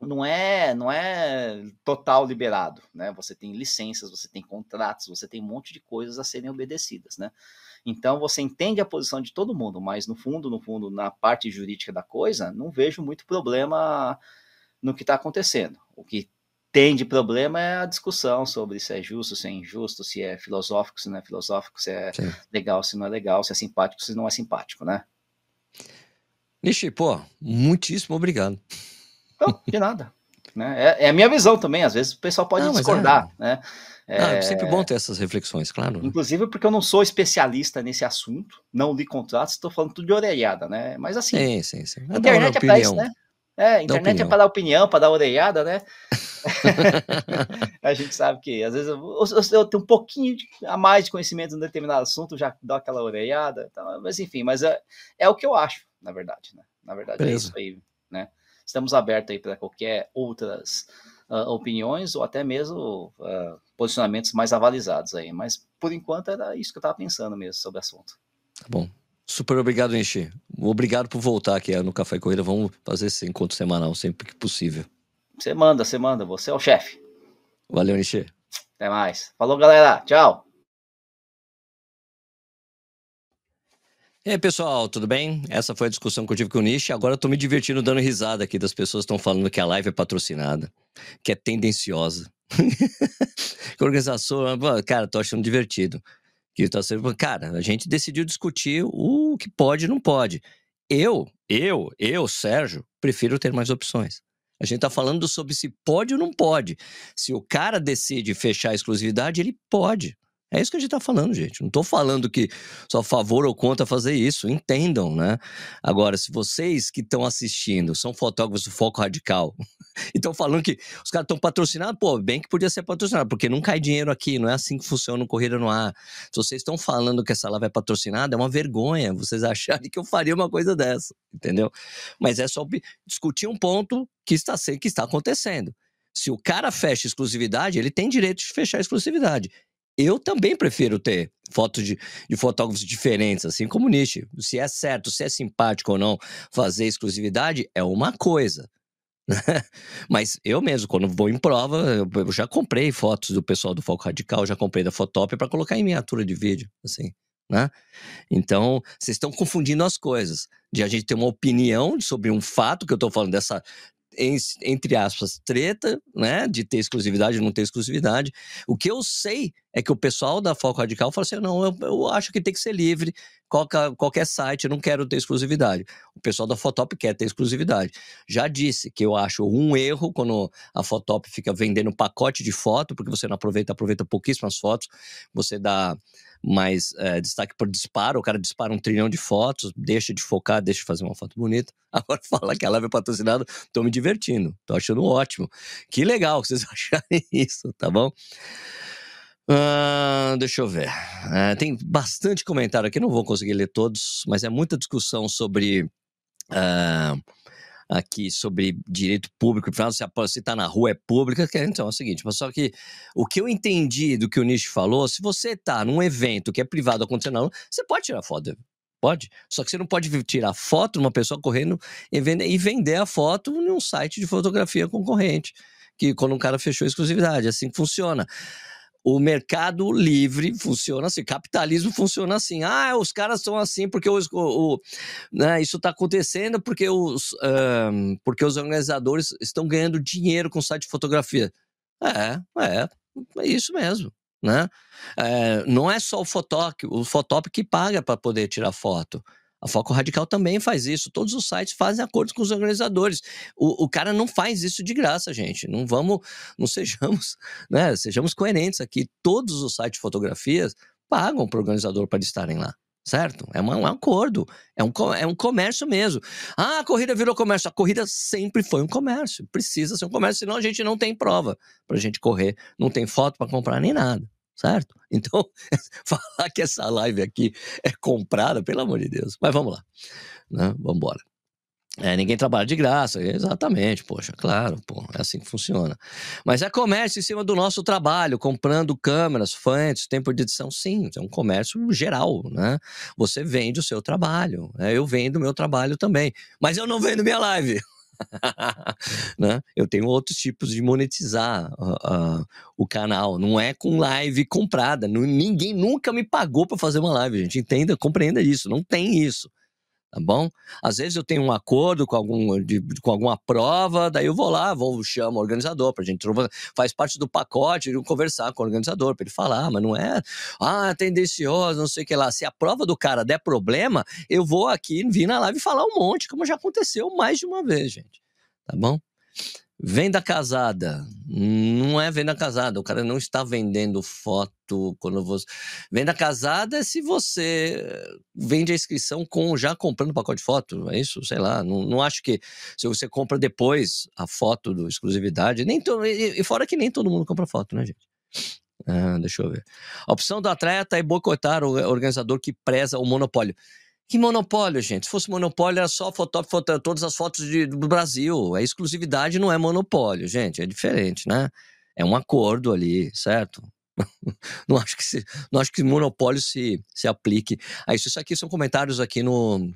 Não é, não é total liberado, né? Você tem licenças, você tem contratos, você tem um monte de coisas a serem obedecidas, né? Então você entende a posição de todo mundo, mas no fundo, no fundo, na parte jurídica da coisa, não vejo muito problema no que está acontecendo. O que tem de problema é a discussão sobre se é justo, se é injusto, se é filosófico, se não é filosófico, se é Sim. legal, se não é legal, se é simpático, se não é simpático, né? Nishi, pô, muitíssimo obrigado. Não, de nada. né? É, é, a minha visão também, às vezes o pessoal pode não, discordar, é... né? É... é sempre bom ter essas reflexões, claro. Inclusive porque eu não sou especialista nesse assunto, não li contratos, estou falando tudo de orelhada, né? Mas assim, sim, sim, sim. a internet é para isso, né? É, internet é para dar opinião, para dar orelhada, né? a gente sabe que às vezes eu, eu, eu, tenho um pouquinho a mais de conhecimento em um determinado assunto, já dou aquela orelhada, então, mas enfim, mas é, é o que eu acho, na verdade, né? Na verdade Beleza. é isso aí, né? Estamos abertos aí para qualquer outras uh, opiniões ou até mesmo uh, posicionamentos mais avalizados aí, mas por enquanto era isso que eu estava pensando mesmo sobre o assunto. Tá bom. Super obrigado, Enchi. Obrigado por voltar aqui no Café e Corrida. Vamos fazer esse encontro semanal sempre que possível. Você manda, você manda. Você é o chefe. Valeu, Nishi. Até mais. Falou, galera. Tchau. E aí, pessoal, tudo bem? Essa foi a discussão que eu tive com o Nishi. Agora eu tô me divertindo dando risada aqui das pessoas que estão falando que a live é patrocinada, que é tendenciosa. que organização, cara, tô achando divertido que tá sendo. Cara, a gente decidiu discutir o que pode e não pode. Eu, eu, eu, Sérgio, prefiro ter mais opções. A gente está falando sobre se pode ou não pode. Se o cara decide fechar a exclusividade, ele pode. É isso que a gente está falando, gente. Não estou falando que só a favor ou contra fazer isso. Entendam, né? Agora, se vocês que estão assistindo são fotógrafos do Foco Radical e estão falando que os caras estão patrocinados, pô, bem que podia ser patrocinado, porque não cai dinheiro aqui, não é assim que funciona o Corrida no Ar. Se vocês estão falando que essa live é patrocinada, é uma vergonha vocês acharem que eu faria uma coisa dessa, entendeu? Mas é só discutir um ponto que está, que está acontecendo. Se o cara fecha exclusividade, ele tem direito de fechar exclusividade eu também prefiro ter fotos de, de, fotógrafos diferentes, assim como Nietzsche. Se é certo, se é simpático ou não fazer exclusividade, é uma coisa. Mas eu mesmo, quando vou em prova, eu já comprei fotos do pessoal do Foco Radical, já comprei da Fotop para colocar em miniatura de vídeo, assim, né? Então, vocês estão confundindo as coisas. De a gente ter uma opinião sobre um fato que eu estou falando dessa entre aspas, treta, né? De ter exclusividade não ter exclusividade. O que eu sei é que o pessoal da Foco Radical fala assim: não, eu, eu acho que tem que ser livre, qualquer, qualquer site, eu não quero ter exclusividade. O pessoal da Fotop quer ter exclusividade. Já disse que eu acho um erro quando a Fotop fica vendendo pacote de foto, porque você não aproveita, aproveita pouquíssimas fotos, você dá mais é, destaque por disparo, o cara dispara um trilhão de fotos, deixa de focar, deixa de fazer uma foto bonita. Agora fala que a live é patrocinada, tô me divertindo, tô achando ótimo. Que legal vocês acharem isso, tá bom? Uh, deixa eu ver. Uh, tem bastante comentário aqui, não vou conseguir ler todos, mas é muita discussão sobre. Uh, aqui sobre direito público, se está na rua é pública, então é o seguinte, mas só que o que eu entendi do que o Nish falou, se você está num evento que é privado acontecendo você pode tirar foto, pode, só que você não pode tirar foto de uma pessoa correndo e vender, e vender a foto num site de fotografia concorrente, que quando um cara fechou a exclusividade, é assim que funciona o mercado livre funciona assim, capitalismo funciona assim. Ah, os caras são assim porque os, o, o né, isso está acontecendo porque os, um, porque os organizadores estão ganhando dinheiro com o site de fotografia. É, é, é isso mesmo. Né? É, não é só o Fotop, o Fotop que paga para poder tirar foto. A Foco Radical também faz isso. Todos os sites fazem acordos com os organizadores. O, o cara não faz isso de graça, gente. Não vamos, não sejamos, né? Sejamos coerentes aqui. Todos os sites de fotografias pagam para o organizador para estarem lá certo? É, uma, um acordo, é um, é um comércio mesmo. Ah, a corrida virou comércio. A corrida sempre foi um comércio, precisa ser um comércio, senão a gente não tem prova para a gente correr, não tem foto para comprar nem nada, certo? Então, falar que essa live aqui é comprada, pelo amor de Deus. Mas vamos lá, né? Vamos embora. É, ninguém trabalha de graça, exatamente, poxa, claro, pô, é assim que funciona. Mas é comércio em cima do nosso trabalho, comprando câmeras, fontes, tempo de edição, sim, é um comércio geral, né? Você vende o seu trabalho, né? eu vendo o meu trabalho também, mas eu não vendo minha live. né? Eu tenho outros tipos de monetizar uh, uh, o canal. Não é com live comprada. ninguém nunca me pagou para fazer uma live, gente. Entenda, compreenda isso. Não tem isso tá bom? Às vezes eu tenho um acordo com, algum, de, com alguma prova, daí eu vou lá, vou chamo o organizador para a gente faz parte do pacote de conversar com o organizador para ele falar, mas não é, ah, tendencioso, não sei o que lá. Se a prova do cara der problema, eu vou aqui vir na live falar um monte, como já aconteceu mais de uma vez, gente, tá bom? Venda casada. Não é venda casada. O cara não está vendendo foto quando você. Venda casada é se você vende a inscrição com já comprando o pacote de foto. É isso? Sei lá. Não, não acho que se você compra depois a foto do exclusividade. Nem to... E fora que nem todo mundo compra foto, né, gente? Ah, deixa eu ver. A opção do atleta é boicotar o organizador que preza o monopólio. Que monopólio, gente? Se fosse monopólio, era só fotógrafo, foto, todas as fotos de, do Brasil. A exclusividade não é monopólio, gente. É diferente, né? É um acordo ali, certo? não acho que se, não acho que monopólio se, se aplique a isso. Isso aqui são comentários aqui no,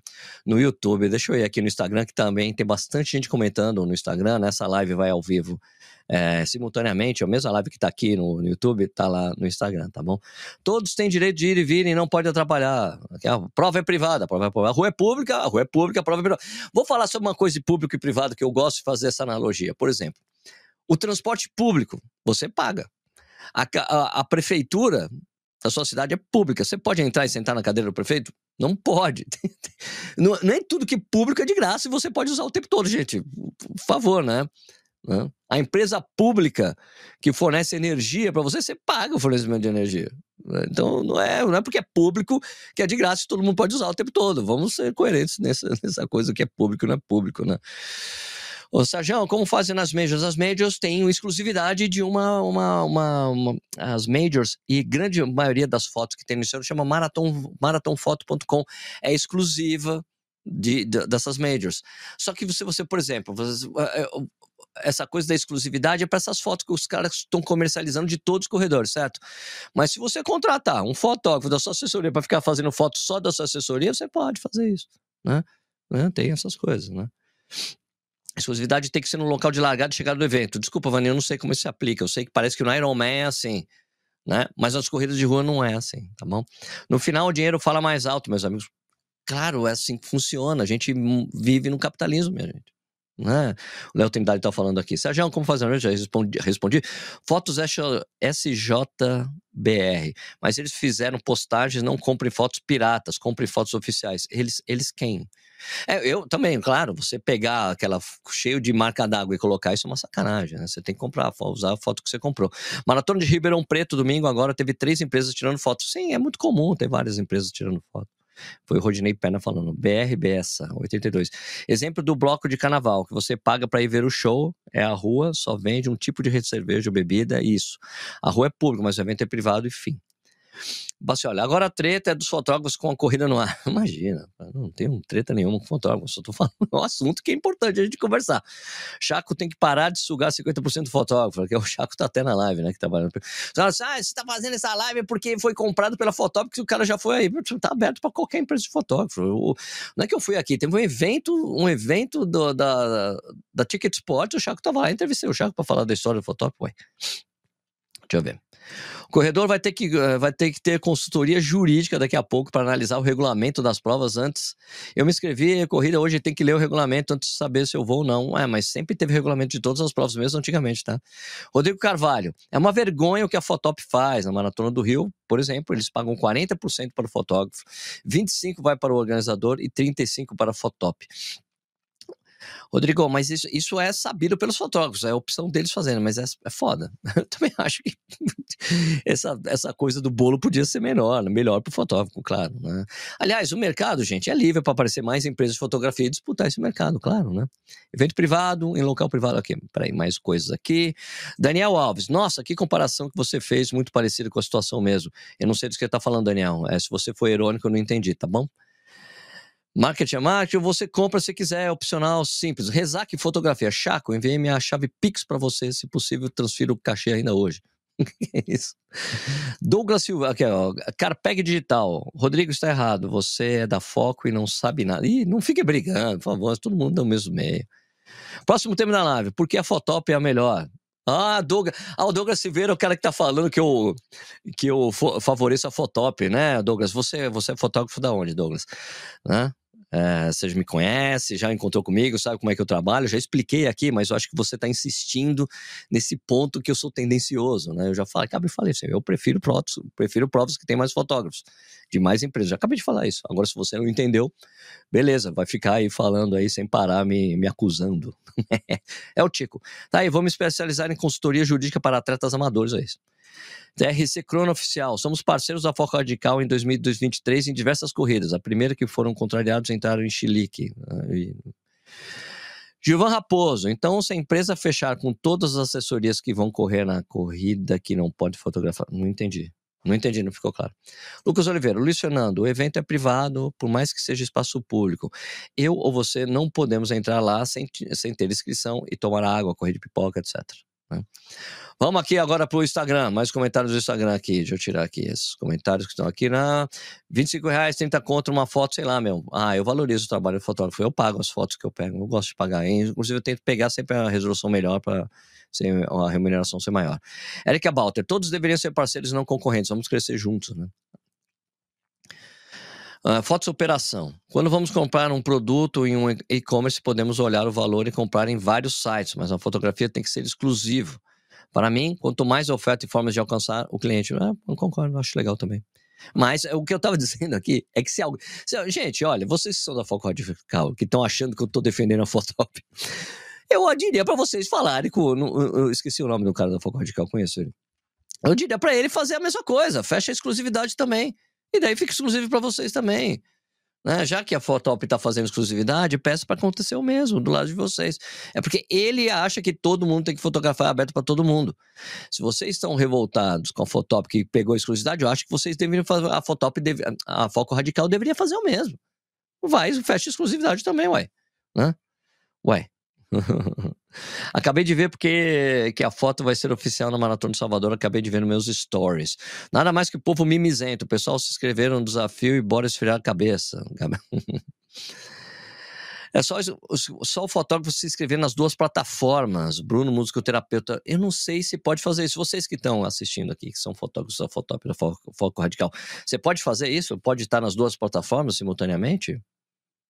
no YouTube. Deixa eu ir aqui no Instagram, que também tem bastante gente comentando no Instagram. Nessa live vai ao vivo é, simultaneamente, a mesma live que está aqui no, no YouTube, está lá no Instagram, tá bom? Todos têm direito de ir e vir e não pode atrapalhar. A prova é privada, a, prova é privada. a rua é pública, a rua é pública, a prova é privada. Vou falar sobre uma coisa de público e privado que eu gosto de fazer essa analogia. Por exemplo, o transporte público, você paga. A, a, a prefeitura da sua cidade é pública. Você pode entrar e sentar na cadeira do prefeito? Não pode. Não, é tudo que público é de graça e você pode usar o tempo todo, gente. Por favor, né? A empresa pública que fornece energia para você, você paga o fornecimento de energia. Então não é, não é porque é público que é de graça e todo mundo pode usar o tempo todo. Vamos ser coerentes nessa, nessa coisa que é público não é público, né? Ô, Sérgio, como fazem nas majors? As majors têm exclusividade de uma, uma, uma, uma, As majors, e grande maioria das fotos que tem no seu chama maraton, maratonfoto.com, é exclusiva de, de, dessas majors. Só que se você, por exemplo, você, é, essa coisa da exclusividade é para essas fotos que os caras estão comercializando de todos os corredores, certo? Mas se você contratar um fotógrafo da sua assessoria para ficar fazendo foto só da sua assessoria, você pode fazer isso, né? né? Tem essas coisas, né? Exclusividade tem que ser no local de largada e chegada do evento. Desculpa, Vani, eu não sei como isso se aplica. Eu sei que parece que no Ironman é assim, né? Mas nas corridas de rua não é assim, tá bom? No final, o dinheiro fala mais alto, meus amigos. Claro, é assim que funciona. A gente vive no capitalismo, minha gente. Né? O Léo Trindade está falando aqui. Sérgio, como fazer? Eu já respondi, respondi. Fotos SJBR. Mas eles fizeram postagens, não comprem fotos piratas, comprem fotos oficiais. Eles, eles quem? É, eu também, claro, você pegar aquela cheio de marca d'água e colocar isso é uma sacanagem, né? Você tem que comprar, usar a foto que você comprou. Maratona de Ribeirão Preto, domingo, agora teve três empresas tirando fotos. Sim, é muito comum ter várias empresas tirando foto. Foi o Rodinei Perna falando. BRBS 82. Exemplo do bloco de carnaval, que você paga para ir ver o show, é a rua, só vende um tipo de cerveja ou bebida, isso. A rua é pública, mas o evento é privado e fim. Assim, olha, agora a treta é dos fotógrafos com a corrida no ar. Imagina, não tenho treta nenhuma com fotógrafo, só tô falando um assunto que é importante a gente conversar. Chaco tem que parar de sugar 50% do fotógrafo, que o Chaco tá até na live, né, que trabalhando. Tá assim, ah, você tá fazendo essa live porque foi comprado pela fotógrafo, que o cara já foi aí. Tá aberto para qualquer empresa de fotógrafo. Eu, não é que eu fui aqui, teve um evento, um evento do, da, da Ticket Sport, o Chaco tava lá, entrevistei o Chaco para falar da história do fotógrafo, ué. Deixa eu ver. O corredor vai ter que, eh, vai ter, que ter consultoria jurídica daqui a pouco para analisar o regulamento das provas antes. Eu me inscrevi corrida hoje tem que ler o regulamento antes de saber se eu vou ou não. É, mas sempre teve regulamento de todas as provas mesmo antigamente, tá? Rodrigo Carvalho, é uma vergonha o que a Fotop faz na Maratona do Rio, por exemplo, eles pagam 40% para o fotógrafo, 25% vai para o organizador e 35% para a Fotop. Rodrigo, mas isso, isso é sabido pelos fotógrafos, é a opção deles fazendo, mas é, é foda. Eu também acho que essa, essa coisa do bolo podia ser menor, melhor para o fotógrafo, claro. Né? Aliás, o mercado, gente, é livre para aparecer mais empresas de fotografia e disputar esse mercado, claro, né? Evento privado, em local privado, aqui, peraí, mais coisas aqui. Daniel Alves, nossa, que comparação que você fez, muito parecido com a situação mesmo. Eu não sei do que você está falando, Daniel. É, se você foi irônico, eu não entendi, tá bom? Marketing é marketing, você compra se quiser, é opcional, simples. Rezac Fotografia, Chaco, enviei minha chave Pix para você, se possível, transfira o cachê ainda hoje. é isso. Douglas Silva, aqui, ó, Carpeg Digital. Rodrigo está errado, você é da Foco e não sabe nada. Ih, não fique brigando, por favor, todo mundo no mesmo meio. Próximo tema da live, por que a Fotop é a melhor? Ah, Douglas, ah, o Douglas Silveira é o cara que tá falando que eu, que eu favoreço a Fotop, né, Douglas? Você, você é fotógrafo da onde, Douglas? Né? É, você me conhece, já encontrou comigo, sabe como é que eu trabalho, já expliquei aqui, mas eu acho que você está insistindo nesse ponto que eu sou tendencioso, né? Eu já falei, acabei de falar isso, eu prefiro provas, prefiro provas que tem mais fotógrafos, de mais empresas. Já acabei de falar isso. Agora, se você não entendeu, beleza, vai ficar aí falando aí sem parar, me, me acusando. é o Tico. Tá aí, vou me especializar em consultoria jurídica para atletas amadores, é isso. TRC Crono Oficial. Somos parceiros da Foco Radical em 2023 em diversas corridas. A primeira que foram contrariados entraram em Chilique. Gilvan Raposo. Então, se a empresa fechar com todas as assessorias que vão correr na corrida que não pode fotografar. Não entendi. Não entendi, não ficou claro. Lucas Oliveira, Luiz Fernando, o evento é privado, por mais que seja espaço público. Eu ou você não podemos entrar lá sem, sem ter inscrição e tomar água, correr de pipoca, etc. Né? Vamos aqui agora para o Instagram, mais comentários do Instagram aqui. Deixa eu tirar aqui esses comentários que estão aqui na 25 reais, 30 contra uma foto, sei lá, meu. Ah, eu valorizo o trabalho do fotógrafo, eu pago as fotos que eu pego, eu gosto de pagar. Inclusive, eu tento pegar sempre a resolução melhor para a remuneração ser maior. Eric Balter, todos deveriam ser parceiros e não concorrentes, vamos crescer juntos, né? Uh, fotos operação. Quando vamos comprar um produto em um e-commerce, podemos olhar o valor e comprar em vários sites, mas a fotografia tem que ser exclusivo. Para mim, quanto mais oferta e formas de alcançar o cliente, ah, eu concordo, acho legal também. Mas o que eu estava dizendo aqui é que se algo. Se, gente, olha, vocês que são da Foco Radical, que estão achando que eu estou defendendo a Fotop, eu diria para vocês falarem com. Eu esqueci o nome do cara da Foco Radical, conheço ele. Eu diria para ele fazer a mesma coisa, fecha a exclusividade também. E daí fica exclusivo para vocês também. Né? Já que a Fotop está fazendo exclusividade, peço para acontecer o mesmo do lado de vocês. É porque ele acha que todo mundo tem que fotografar aberto para todo mundo. Se vocês estão revoltados com a Fotop que pegou exclusividade, eu acho que vocês deveriam fazer. A Fotop, deve, a Foco Radical deveria fazer o mesmo. Vai, fecha exclusividade também, ué. Né? Ué. Acabei de ver porque que a foto vai ser oficial na Maratona de Salvador. Acabei de ver nos meus stories. Nada mais que o povo mimizento. O pessoal se inscreveram no desafio e bora esfriar a cabeça. É só, só o fotógrafo se inscrever nas duas plataformas. Bruno, musicoterapeuta. Eu não sei se pode fazer isso. Vocês que estão assistindo aqui, que são fotógrafos, da Foco Radical. Você pode fazer isso? Pode estar nas duas plataformas simultaneamente?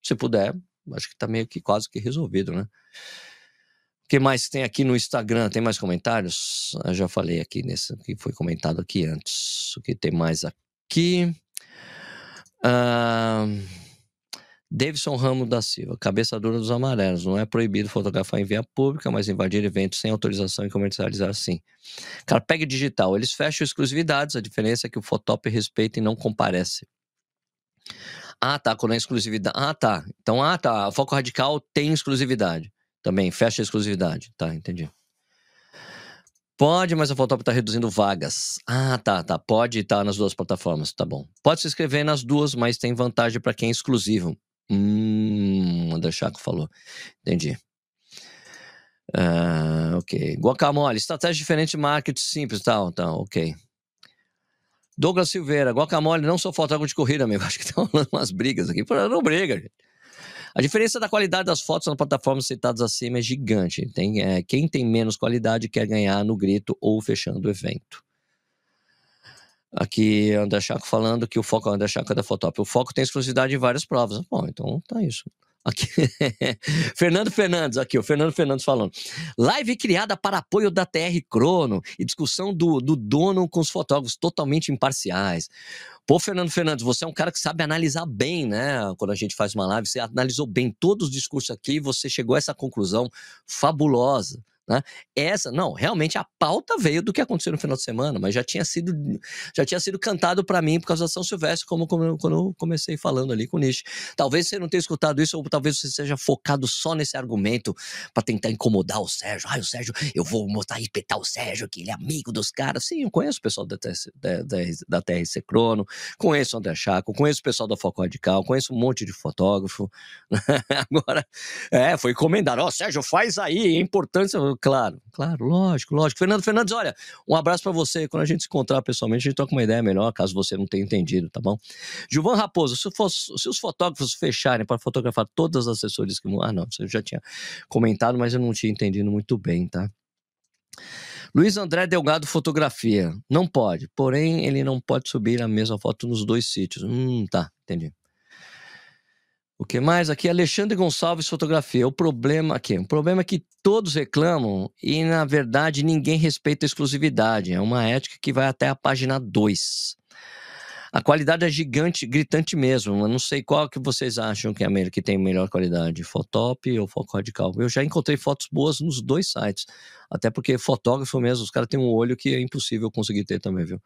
Se puder, acho que está meio que quase que resolvido, né? Que mais tem aqui no Instagram? Tem mais comentários? Eu já falei aqui nesse que foi comentado aqui antes. O que tem mais aqui? Uh, Davidson Ramos da Silva, cabeça dura dos amarelos. Não é proibido fotografar em via pública, mas invadir eventos sem autorização e comercializar sim. Carpeg Digital, eles fecham exclusividades. A diferença é que o Fotop respeita e não comparece. Ah, tá, quando é exclusividade. Ah, tá. Então, ah, tá. Foco Radical tem exclusividade. Também, fecha a exclusividade. Tá, entendi. Pode, mas a Fotop está reduzindo vagas. Ah, tá, tá. Pode estar tá nas duas plataformas, tá bom. Pode se inscrever nas duas, mas tem vantagem para quem é exclusivo. Hum, André Chaco falou. Entendi. Uh, ok. Guacamole, estratégia diferente de marketing simples, tal, tal, ok. Douglas Silveira, guacamole, não sou fotógrafo de corrida, amigo. Acho que estão rolando umas brigas aqui. Não briga, gente. A diferença da qualidade das fotos nas plataformas citadas acima é gigante. Tem, é, quem tem menos qualidade quer ganhar no grito ou fechando o evento. Aqui, André Chaco falando que o foco, André Chaco é da Fotop. O foco tem exclusividade em várias provas. Bom, então tá isso. Aqui. Fernando Fernandes, aqui, o Fernando Fernandes falando. Live criada para apoio da TR Crono e discussão do, do dono com os fotógrafos totalmente imparciais. Pô, Fernando Fernandes, você é um cara que sabe analisar bem, né? Quando a gente faz uma live, você analisou bem todos os discursos aqui e você chegou a essa conclusão fabulosa. Né? Essa, não, realmente a pauta veio do que aconteceu no final de semana, mas já tinha sido, já tinha sido cantado para mim por causa da São Silvestre, como, como quando eu comecei falando ali com o Nish. Talvez você não tenha escutado isso, ou talvez você seja focado só nesse argumento para tentar incomodar o Sérgio. Ai, o Sérgio, eu vou mostrar espetar o Sérgio, que ele é amigo dos caras. Sim, eu conheço o pessoal da, TRC, da, da, da TRC Crono, conheço o André Chaco, conheço o pessoal da Foco Radical, conheço um monte de fotógrafo. Agora, é, foi encomendado. Ó, oh, Sérgio, faz aí, é importante. Claro, claro, lógico, lógico. Fernando Fernandes, olha, um abraço para você. Quando a gente se encontrar pessoalmente, a gente toca uma ideia melhor, caso você não tenha entendido, tá bom? Gilvan Raposo, se, se os fotógrafos fecharem para fotografar todas as assessorias que. Ah, não, você já tinha comentado, mas eu não tinha entendido muito bem, tá? Luiz André Delgado Fotografia. Não pode, porém ele não pode subir a mesma foto nos dois sítios. Hum, tá, entendi. O que mais aqui? Alexandre Gonçalves Fotografia. O problema aqui, o problema é que todos reclamam e na verdade ninguém respeita a exclusividade. É uma ética que vai até a página 2. A qualidade é gigante, gritante mesmo. Eu não sei qual que vocês acham que é a que tem melhor qualidade, Fotop ou Foco Radical. Eu já encontrei fotos boas nos dois sites. Até porque fotógrafo mesmo, os caras têm um olho que é impossível conseguir ter também, viu?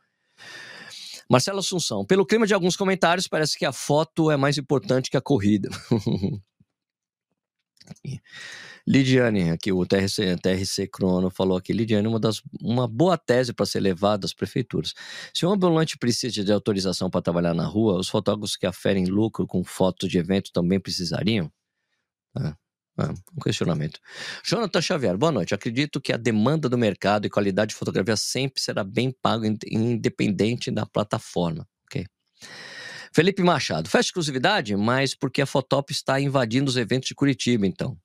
Marcelo Assunção, pelo clima de alguns comentários, parece que a foto é mais importante que a corrida. Lidiane, aqui o TRC, TRC Crono falou aqui, Lidiane, uma, das, uma boa tese para ser levada às prefeituras. Se um ambulante precisa de autorização para trabalhar na rua, os fotógrafos que aferem lucro com fotos de evento também precisariam? Ah. Ah, um questionamento. Jonathan Xavier, boa noite. Acredito que a demanda do mercado e qualidade de fotografia sempre será bem pago, independente da plataforma. Ok. Felipe Machado, fecha exclusividade, mas porque a Fotop está invadindo os eventos de Curitiba, então.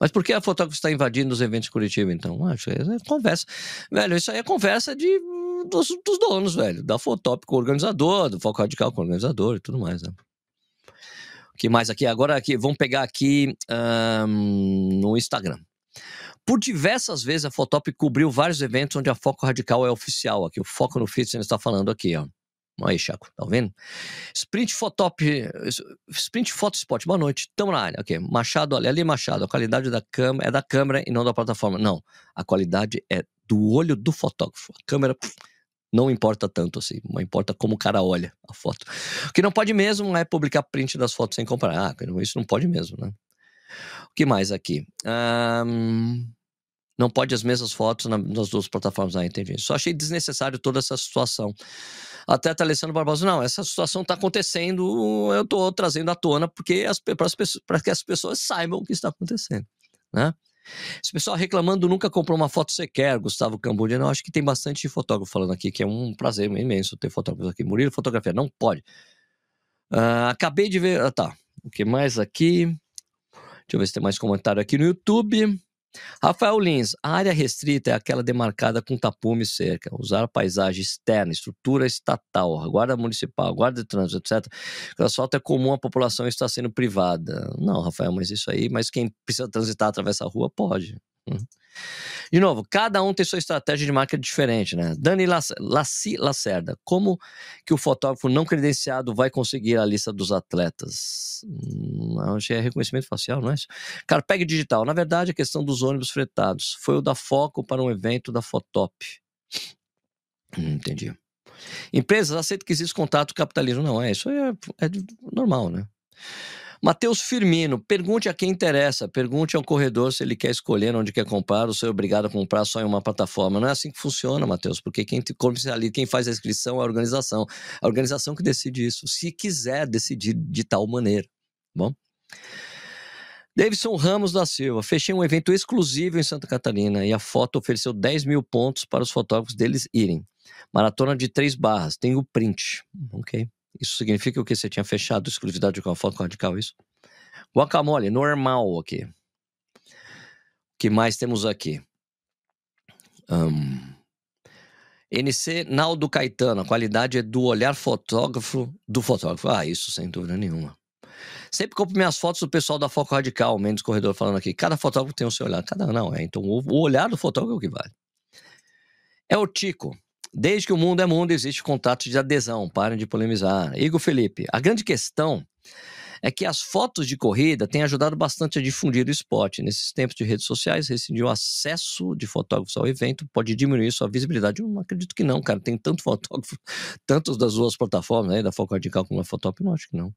Mas por que a Fotop está invadindo os eventos de Curitiba, então? Acho que é conversa. Velho, isso aí é conversa de, dos, dos donos, velho. Da Fotop com o organizador, do Foco Radical com o organizador e tudo mais, né? Que mais aqui? Agora aqui, vamos pegar aqui um, no Instagram. Por diversas vezes a Fotop cobriu vários eventos onde a Foco Radical é oficial. Aqui, o Foco no Fitness está falando aqui, ó. Aí, Chaco, tá vendo? Sprint Fotop, Sprint Photospot, boa noite, estamos na área. Ok, Machado, olha ali, Machado, a qualidade da câmera é da câmera e não da plataforma. Não, a qualidade é do olho do fotógrafo. A câmera pff, não importa tanto assim, não importa como o cara olha a foto. O que não pode mesmo é publicar print das fotos sem comparar. Ah, isso não pode mesmo, né? O que mais aqui? Um, não pode as mesmas fotos nas duas plataformas. Ah, entendi. Só achei desnecessário toda essa situação. Até tá Alessandro Barbosa, não, essa situação está acontecendo, eu estou trazendo à tona porque para que as pessoas saibam o que está acontecendo, né? Esse pessoal reclamando nunca comprou uma foto sequer, Gustavo Cambudia. Não, acho que tem bastante fotógrafo falando aqui, que é um prazer imenso ter fotógrafos aqui. Murilo, fotografia, não pode. Uh, acabei de ver. Ah, tá. O que mais aqui? Deixa eu ver se tem mais comentário aqui no YouTube. Rafael Lins, a área restrita é aquela demarcada com tapume cerca. Usar paisagem externa, estrutura estatal, guarda municipal, guarda de trânsito, etc. O asfalto é comum, a população está sendo privada. Não, Rafael, mas isso aí, mas quem precisa transitar através da rua pode. Uhum. De novo, cada um tem sua estratégia de marca diferente, né? Dani Lacerda, como que o fotógrafo não credenciado vai conseguir a lista dos atletas? Hum, acho que é reconhecimento facial, não é isso? Carpeg Digital, na verdade, a questão dos ônibus fretados foi o da Foco para um evento da Fotop. Hum, entendi. Empresas aceitam que existe contato capitalismo. Não, é isso é, é normal, né? Matheus Firmino, pergunte a quem interessa, pergunte ao corredor se ele quer escolher onde quer comprar ou se é obrigado a comprar só em uma plataforma. Não é assim que funciona, Matheus, porque quem comercializa, quem faz a inscrição é a organização. A organização que decide isso, se quiser decidir de tal maneira. Bom? Davidson Ramos da Silva, fechei um evento exclusivo em Santa Catarina e a foto ofereceu 10 mil pontos para os fotógrafos deles irem. Maratona de três barras, tem o print. Ok. Isso significa o que? Você tinha fechado exclusividade com a foto radical, isso? Guacamole, normal aqui. O que mais temos aqui? Um, NC Naldo Caetano, a qualidade é do olhar fotógrafo do fotógrafo. Ah, isso sem dúvida nenhuma. Sempre compro minhas fotos do pessoal da Foco Radical, Mendes Corredor falando aqui. Cada fotógrafo tem o seu olhar. Cada não, é. Então o, o olhar do fotógrafo é o que vale. É o Tico. Desde que o mundo é mundo, existe contato de adesão. Parem de polemizar. Igor Felipe. A grande questão é que as fotos de corrida têm ajudado bastante a difundir o esporte. Nesses tempos de redes sociais, rescindir o acesso de fotógrafos ao evento pode diminuir sua visibilidade. Eu não acredito que não, cara. Tem tanto fotógrafo, tantos das duas plataformas, né, da Foco Radical como da Fotop, não acho que não.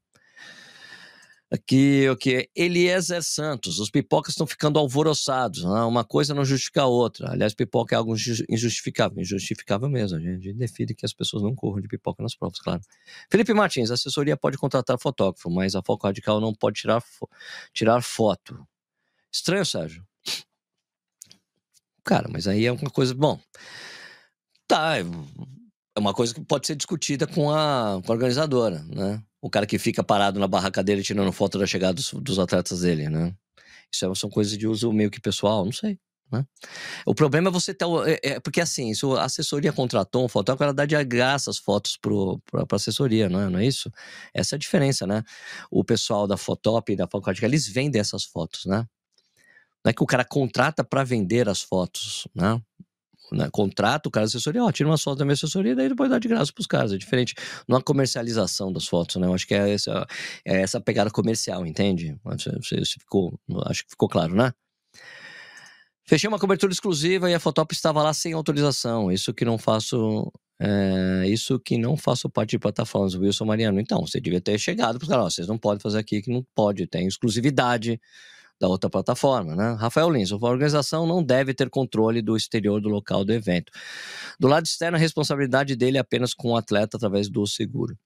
Aqui, o que? Eliezer Santos. Os pipocas estão ficando alvoroçados. Né? Uma coisa não justifica a outra. Aliás, pipoca é algo injustificável. Injustificável mesmo. A gente define que as pessoas não corram de pipoca nas provas, claro. Felipe Martins. A assessoria pode contratar fotógrafo, mas a Foco Radical não pode tirar, fo tirar foto. Estranho, Sérgio. Cara, mas aí é uma coisa... Bom, tá... É uma coisa que pode ser discutida com a, com a organizadora, né? o cara que fica parado na barraca dele tirando foto da chegada dos, dos atletas dele, né? Isso é, são coisas de uso meio que pessoal, não sei. Né? O problema é você ter. É, é, porque assim, se a assessoria contratou um fotógrafo, ela dá de graça as fotos para a assessoria, não é, não é isso? Essa é a diferença, né? O pessoal da Fotop e da Fotocática, eles vendem essas fotos, né? Não é que o cara contrata para vender as fotos, né? Né, contrata o cara da assessoria, ó, tira umas fotos da minha assessoria, daí depois dá de graça pros caras. É diferente. Não a comercialização das fotos, né? Eu acho que é essa, é essa pegada comercial, entende? Você, ficou, acho que ficou claro, né? Fechei uma cobertura exclusiva e a Fotop estava lá sem autorização. Isso que não faço. É, isso que não faço parte de plataformas, Wilson Mariano. Então, você devia ter chegado para os caras, vocês não podem fazer aqui que não pode, tem exclusividade da outra plataforma, né? Rafael Lins, a organização não deve ter controle do exterior do local do evento. Do lado externo, a responsabilidade dele é apenas com o atleta através do seguro.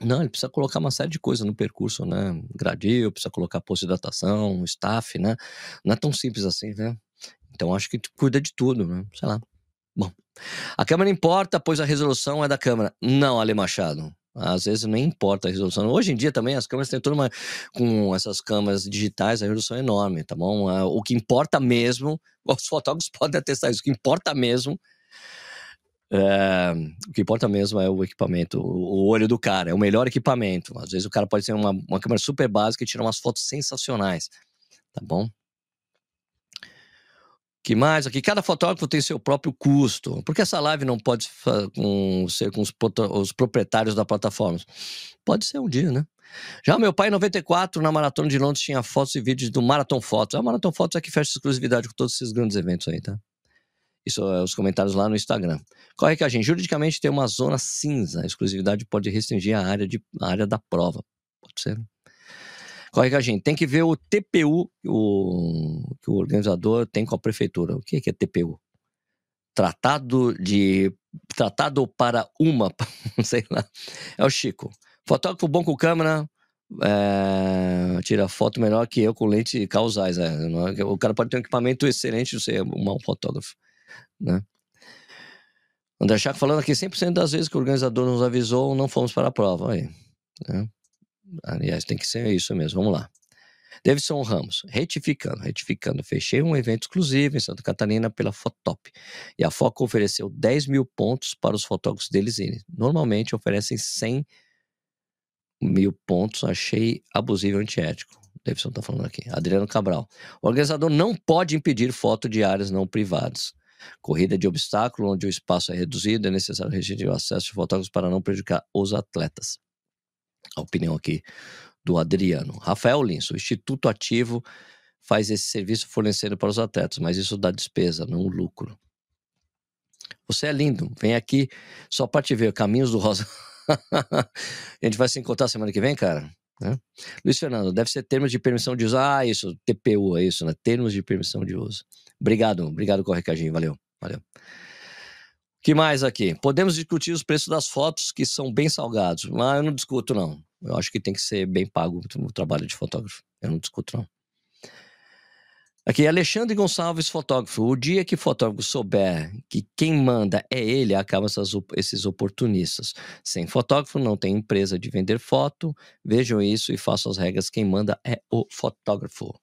Não, ele precisa colocar uma série de coisas no percurso, né? Gradil, precisa colocar posto de staff, né? Não é tão simples assim, né? Então acho que cuida de tudo, né? Sei lá. Bom, a Câmara importa, pois a resolução é da Câmara. Não, Ale Machado. Às vezes nem importa a resolução. Hoje em dia também as câmeras têm toda uma. Com essas câmeras digitais, a resolução é enorme, tá bom? Ah, o que importa mesmo, os fotógrafos podem atestar isso, o que importa mesmo. É, o que importa mesmo é o equipamento, o olho do cara, é o melhor equipamento. Às vezes o cara pode ter uma, uma câmera super básica e tirar umas fotos sensacionais, tá bom? Que mais aqui? Cada fotógrafo tem seu próprio custo. Por que essa live não pode com, ser com os, os, proprietários da plataforma? Pode ser um dia, né? Já meu pai, em 94, na Maratona de Londres, tinha fotos e vídeos do Marathon Fotos. A Marathon Fotos é que fecha exclusividade com todos esses grandes eventos aí, tá? Isso é os comentários lá no Instagram. Corre que a gente, juridicamente, tem uma zona cinza. A exclusividade pode restringir a área, de, a área da prova. Pode ser, né? Corre com a gente. Tem que ver o TPU o, que o organizador tem com a prefeitura. O que é, TPU? Tratado de. Tratado para uma. sei lá. É o Chico. Fotógrafo bom com câmera. É, tira foto melhor que eu com lente causais. É, é, o cara pode ter um equipamento excelente de ser um mau fotógrafo. Né? André Chaco falando aqui: 100% das vezes que o organizador nos avisou, não fomos para a prova. Aí, né? Aliás, tem que ser isso mesmo. Vamos lá. Davidson Ramos, retificando, retificando. Fechei um evento exclusivo em Santa Catarina pela Fotop. E a Foco ofereceu 10 mil pontos para os fotógrafos deles. Normalmente oferecem 100 mil pontos. Achei abusivo e antiético. Davidson está falando aqui. Adriano Cabral. O organizador não pode impedir foto de áreas não privadas. Corrida de obstáculo, onde o espaço é reduzido, é necessário restringir o acesso de fotógrafos para não prejudicar os atletas a opinião aqui do Adriano. Rafael Lins, o Instituto Ativo faz esse serviço fornecendo para os atletas, mas isso dá despesa, não lucro. Você é lindo, vem aqui só para te ver, Caminhos do Rosa. a gente vai se encontrar semana que vem, cara? Né? Luiz Fernando, deve ser termos de permissão de uso. Ah, isso, TPU, é isso, né? Termos de permissão de uso. Obrigado, obrigado com o recadinho, valeu, valeu que mais aqui? Podemos discutir os preços das fotos, que são bem salgados. Mas eu não discuto, não. Eu acho que tem que ser bem pago o trabalho de fotógrafo. Eu não discuto, não. Aqui, Alexandre Gonçalves, fotógrafo. O dia que fotógrafo souber que quem manda é ele, acabam esses oportunistas. Sem fotógrafo, não tem empresa de vender foto. Vejam isso e façam as regras. Quem manda é o fotógrafo.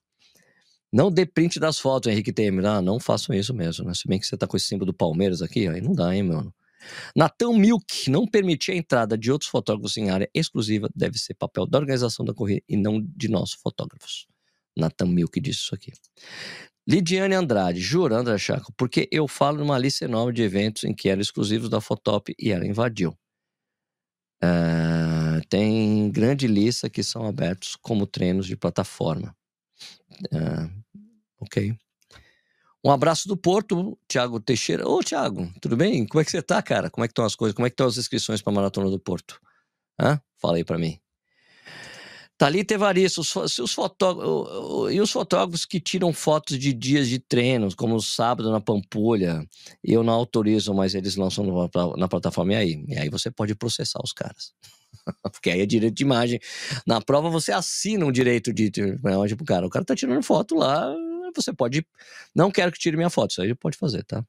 Não dê print das fotos, Henrique Temer. Ah, não façam isso mesmo, né? Se bem que você tá com esse símbolo do Palmeiras aqui, aí não dá, hein, mano? Natan Milk não permitir a entrada de outros fotógrafos em área exclusiva deve ser papel da organização da corrida e não de nossos fotógrafos. Natan Milk disse isso aqui. Lidiane Andrade, jura, André Chaco, porque eu falo numa lista enorme de eventos em que eram exclusivos da Fotop e ela invadiu. Uh, tem grande lista que são abertos como treinos de plataforma. Uh, ok. Um abraço do Porto, Thiago Teixeira. Ô, Thiago, tudo bem? Como é que você tá, cara? Como é que estão as coisas? Como é que estão as inscrições para a Maratona do Porto? Hã? Fala aí para mim. Thalita Evaristo, os, os e os fotógrafos que tiram fotos de dias de treinos, como o sábado na Pampulha, eu não autorizo, mas eles lançam na, na plataforma, e aí? E aí você pode processar os caras. Porque aí é direito de imagem. Na prova você assina um direito de imagem pro cara. O cara tá tirando foto lá, você pode. Não quero que tire minha foto, isso aí pode fazer, tá?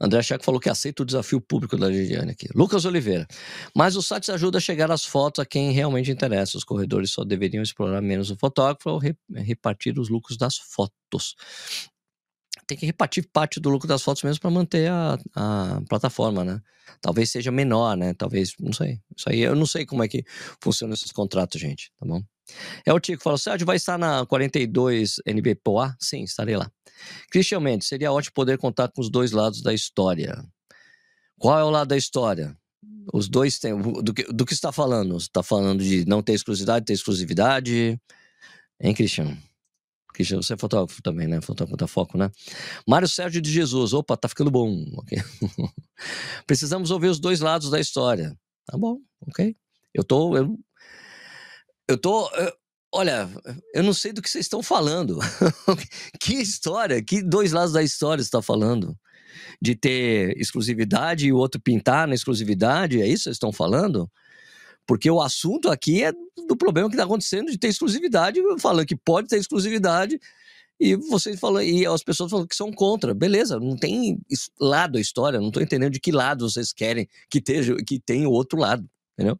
André Checo falou que aceita o desafio público da Lidiane aqui. Lucas Oliveira. Mas o site ajuda a chegar às fotos a quem realmente interessa. Os corredores só deveriam explorar menos o fotógrafo ou repartir os lucros das fotos. Tem que repartir parte do lucro das fotos mesmo para manter a, a plataforma, né? Talvez seja menor, né? Talvez, não sei. Isso aí eu não sei como é que funcionam esses contratos, gente, tá bom? É o Tico, falou, Sérgio, vai estar na 42 NBPOA? Sim, estarei lá. Cristian Mendes, seria ótimo poder contar com os dois lados da história. Qual é o lado da história? Os dois têm. Do que, do que está falando? Está falando de não ter exclusividade, ter exclusividade? Hein, Cristian? Cristian, você é fotógrafo também, né? Fotógrafo da foco, né? Mário Sérgio de Jesus, opa, tá ficando bom. Okay. Precisamos ouvir os dois lados da história. Tá bom, ok. Eu tô. Eu, eu tô. Eu, olha, eu não sei do que vocês estão falando. que história? Que dois lados da história está falando? De ter exclusividade e o outro pintar na exclusividade? É isso que vocês estão falando? Porque o assunto aqui é do problema que está acontecendo de ter exclusividade, falando que pode ter exclusividade, e vocês falam, e as pessoas falam que são contra. Beleza, não tem lado a história, não estou entendendo de que lado vocês querem que, esteja, que tenha o outro lado, entendeu?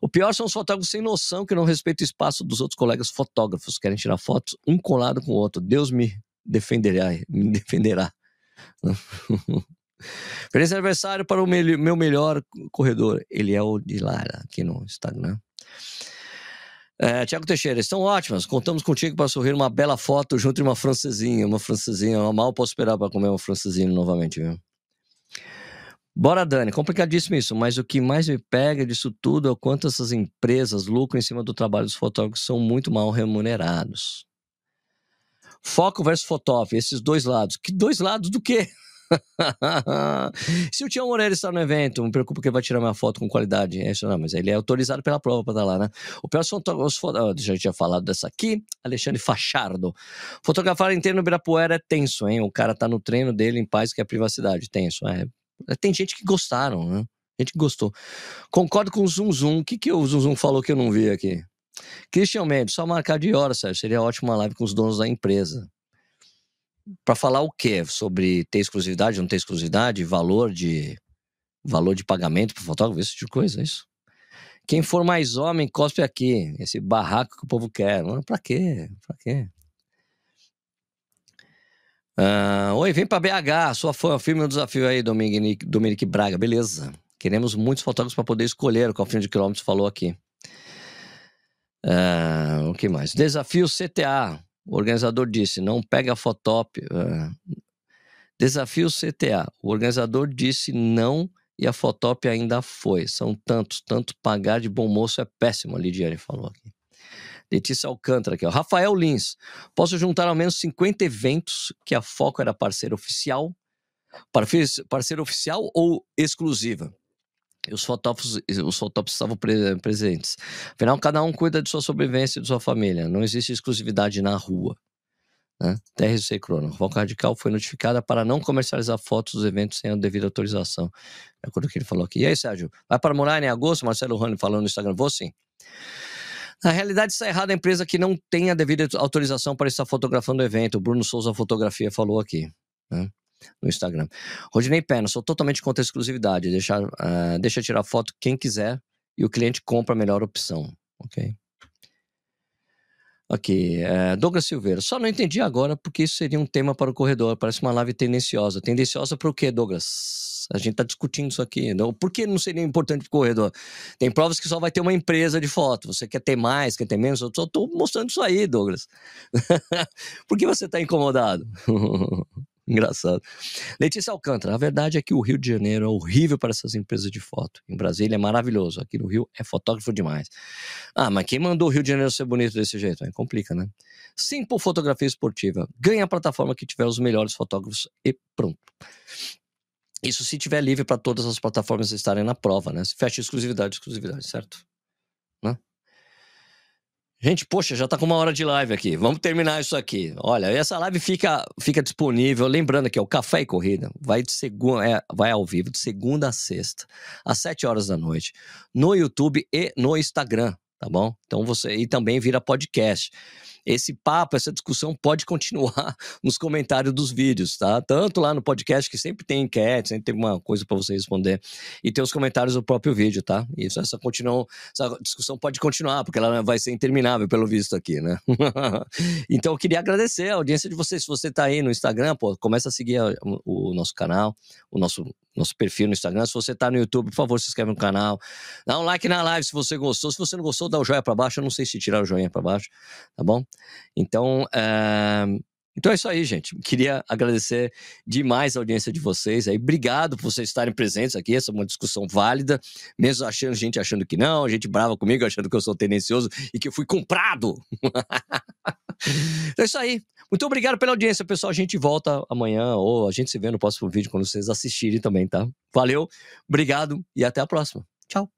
O pior são os fotógrafos sem noção que não respeitam o espaço dos outros colegas fotógrafos, querem tirar fotos um colado com o outro. Deus me defenderá, me defenderá. Feliz aniversário para o meu melhor corredor. Ele é o de Lara, aqui no Instagram. É, Tiago Teixeira, estão ótimas. Contamos contigo para sorrir uma bela foto junto de uma francesinha. Uma francesinha. Eu mal posso esperar para comer uma francesinha novamente, viu? Bora, Dani. Complicadíssimo isso, mas o que mais me pega disso tudo é o quanto essas empresas lucram em cima do trabalho dos fotógrafos são muito mal remunerados. Foco versus Fotop, esses dois lados. Que dois lados do quê? Se o Tião Moreira está no evento, me preocupa que ele vai tirar minha foto com qualidade. É isso não, mas ele é autorizado pela prova para estar lá, né? O pior são os. Já tinha falado dessa aqui. Alexandre Fachardo. Fotografar inteiro no Ibirapuera é tenso, hein? O cara tá no treino dele em paz, que é privacidade. Tenso, é. Tem gente que gostaram, né? Gente que gostou. Concordo com o Zum Zum. O que, que o Zum Zum falou que eu não vi aqui? Christian Mendes, só marcar de hora, Sérgio. Seria ótima live com os donos da empresa. Para falar o quê? Sobre ter exclusividade, não ter exclusividade, valor de valor de pagamento para fotógrafo, esse tipo de coisa, é isso? Quem for mais homem, cospe aqui. Esse barraco que o povo quer. Para quê? Para quê? Uh, Oi, vem para BH, sua fã, firme no desafio aí, Dominique, Dominique Braga, beleza. Queremos muitos fotógrafos para poder escolher, o que o Alfredo de Quilômetros falou aqui. Uh, o que mais? Desafio CTA. O organizador disse: não pega fotop. Uh, desafio CTA. O organizador disse não e a fotop ainda foi. São tantos, tanto pagar de bom moço é péssimo, a Lidiane falou aqui. Letícia Alcântara aqui. Rafael Lins. Posso juntar ao menos 50 eventos que a Foco era parceira oficial, parceira oficial ou exclusiva? E os fotógrafos, os fotógrafos estavam pre presentes. Afinal, cada um cuida de sua sobrevivência e de sua família. Não existe exclusividade na rua. Né? TRC Crono. A Foco Radical foi notificada para não comercializar fotos dos eventos sem a devida autorização. É o que ele falou aqui. E aí, Sérgio? Vai para morar em agosto? Marcelo Rani falando no Instagram. Vou sim. Na realidade, está errado a empresa que não tem a devida autorização para estar fotografando o evento. O Bruno Souza Fotografia falou aqui. Né? No Instagram. Rodinei Pena, sou totalmente contra a exclusividade. Deixa, uh, deixa tirar foto quem quiser e o cliente compra a melhor opção. Ok? Aqui, é, Douglas Silveira. Só não entendi agora porque isso seria um tema para o corredor. Parece uma live tendenciosa. Tendenciosa para o quê, Douglas? A gente está discutindo isso aqui. Não? Por que não seria importante para o corredor? Tem provas que só vai ter uma empresa de foto. Você quer ter mais, quer ter menos? Eu só estou mostrando isso aí, Douglas. por que você está incomodado? Engraçado. Letícia Alcântara, a verdade é que o Rio de Janeiro é horrível para essas empresas de foto. Em Brasília é maravilhoso. Aqui no Rio é fotógrafo demais. Ah, mas quem mandou o Rio de Janeiro ser bonito desse jeito? Aí complica, né? Simple Fotografia Esportiva. Ganha a plataforma que tiver os melhores fotógrafos e pronto. Isso se tiver livre para todas as plataformas estarem na prova, né? Se fecha exclusividade, exclusividade, certo? Gente, poxa, já tá com uma hora de live aqui. Vamos terminar isso aqui. Olha, essa live fica, fica disponível. Lembrando que é o Café e Corrida vai de segunda, é, vai ao vivo de segunda a sexta, às sete horas da noite, no YouTube e no Instagram, tá bom? Então você e também vira podcast esse papo, essa discussão pode continuar nos comentários dos vídeos, tá? Tanto lá no podcast, que sempre tem enquete, sempre tem uma coisa para você responder, e tem os comentários do próprio vídeo, tá? Isso, essa, continua, essa discussão pode continuar, porque ela vai ser interminável, pelo visto aqui, né? então, eu queria agradecer a audiência de vocês. Se você tá aí no Instagram, pô, começa a seguir o nosso canal, o nosso nosso perfil no Instagram. Se você tá no YouTube, por favor, se inscreve no canal. Dá um like na live se você gostou. Se você não gostou, dá o joinha para baixo. Eu não sei se tirar o joinha para baixo, tá bom? Então, é... então é isso aí, gente. Queria agradecer demais a audiência de vocês aí. Obrigado por vocês estarem presentes aqui. Essa é uma discussão válida, mesmo achando gente achando que não, gente brava comigo, achando que eu sou tendencioso e que eu fui comprado. então é isso aí. Muito obrigado pela audiência, pessoal. A gente volta amanhã ou a gente se vê no próximo vídeo quando vocês assistirem também, tá? Valeu, obrigado e até a próxima. Tchau.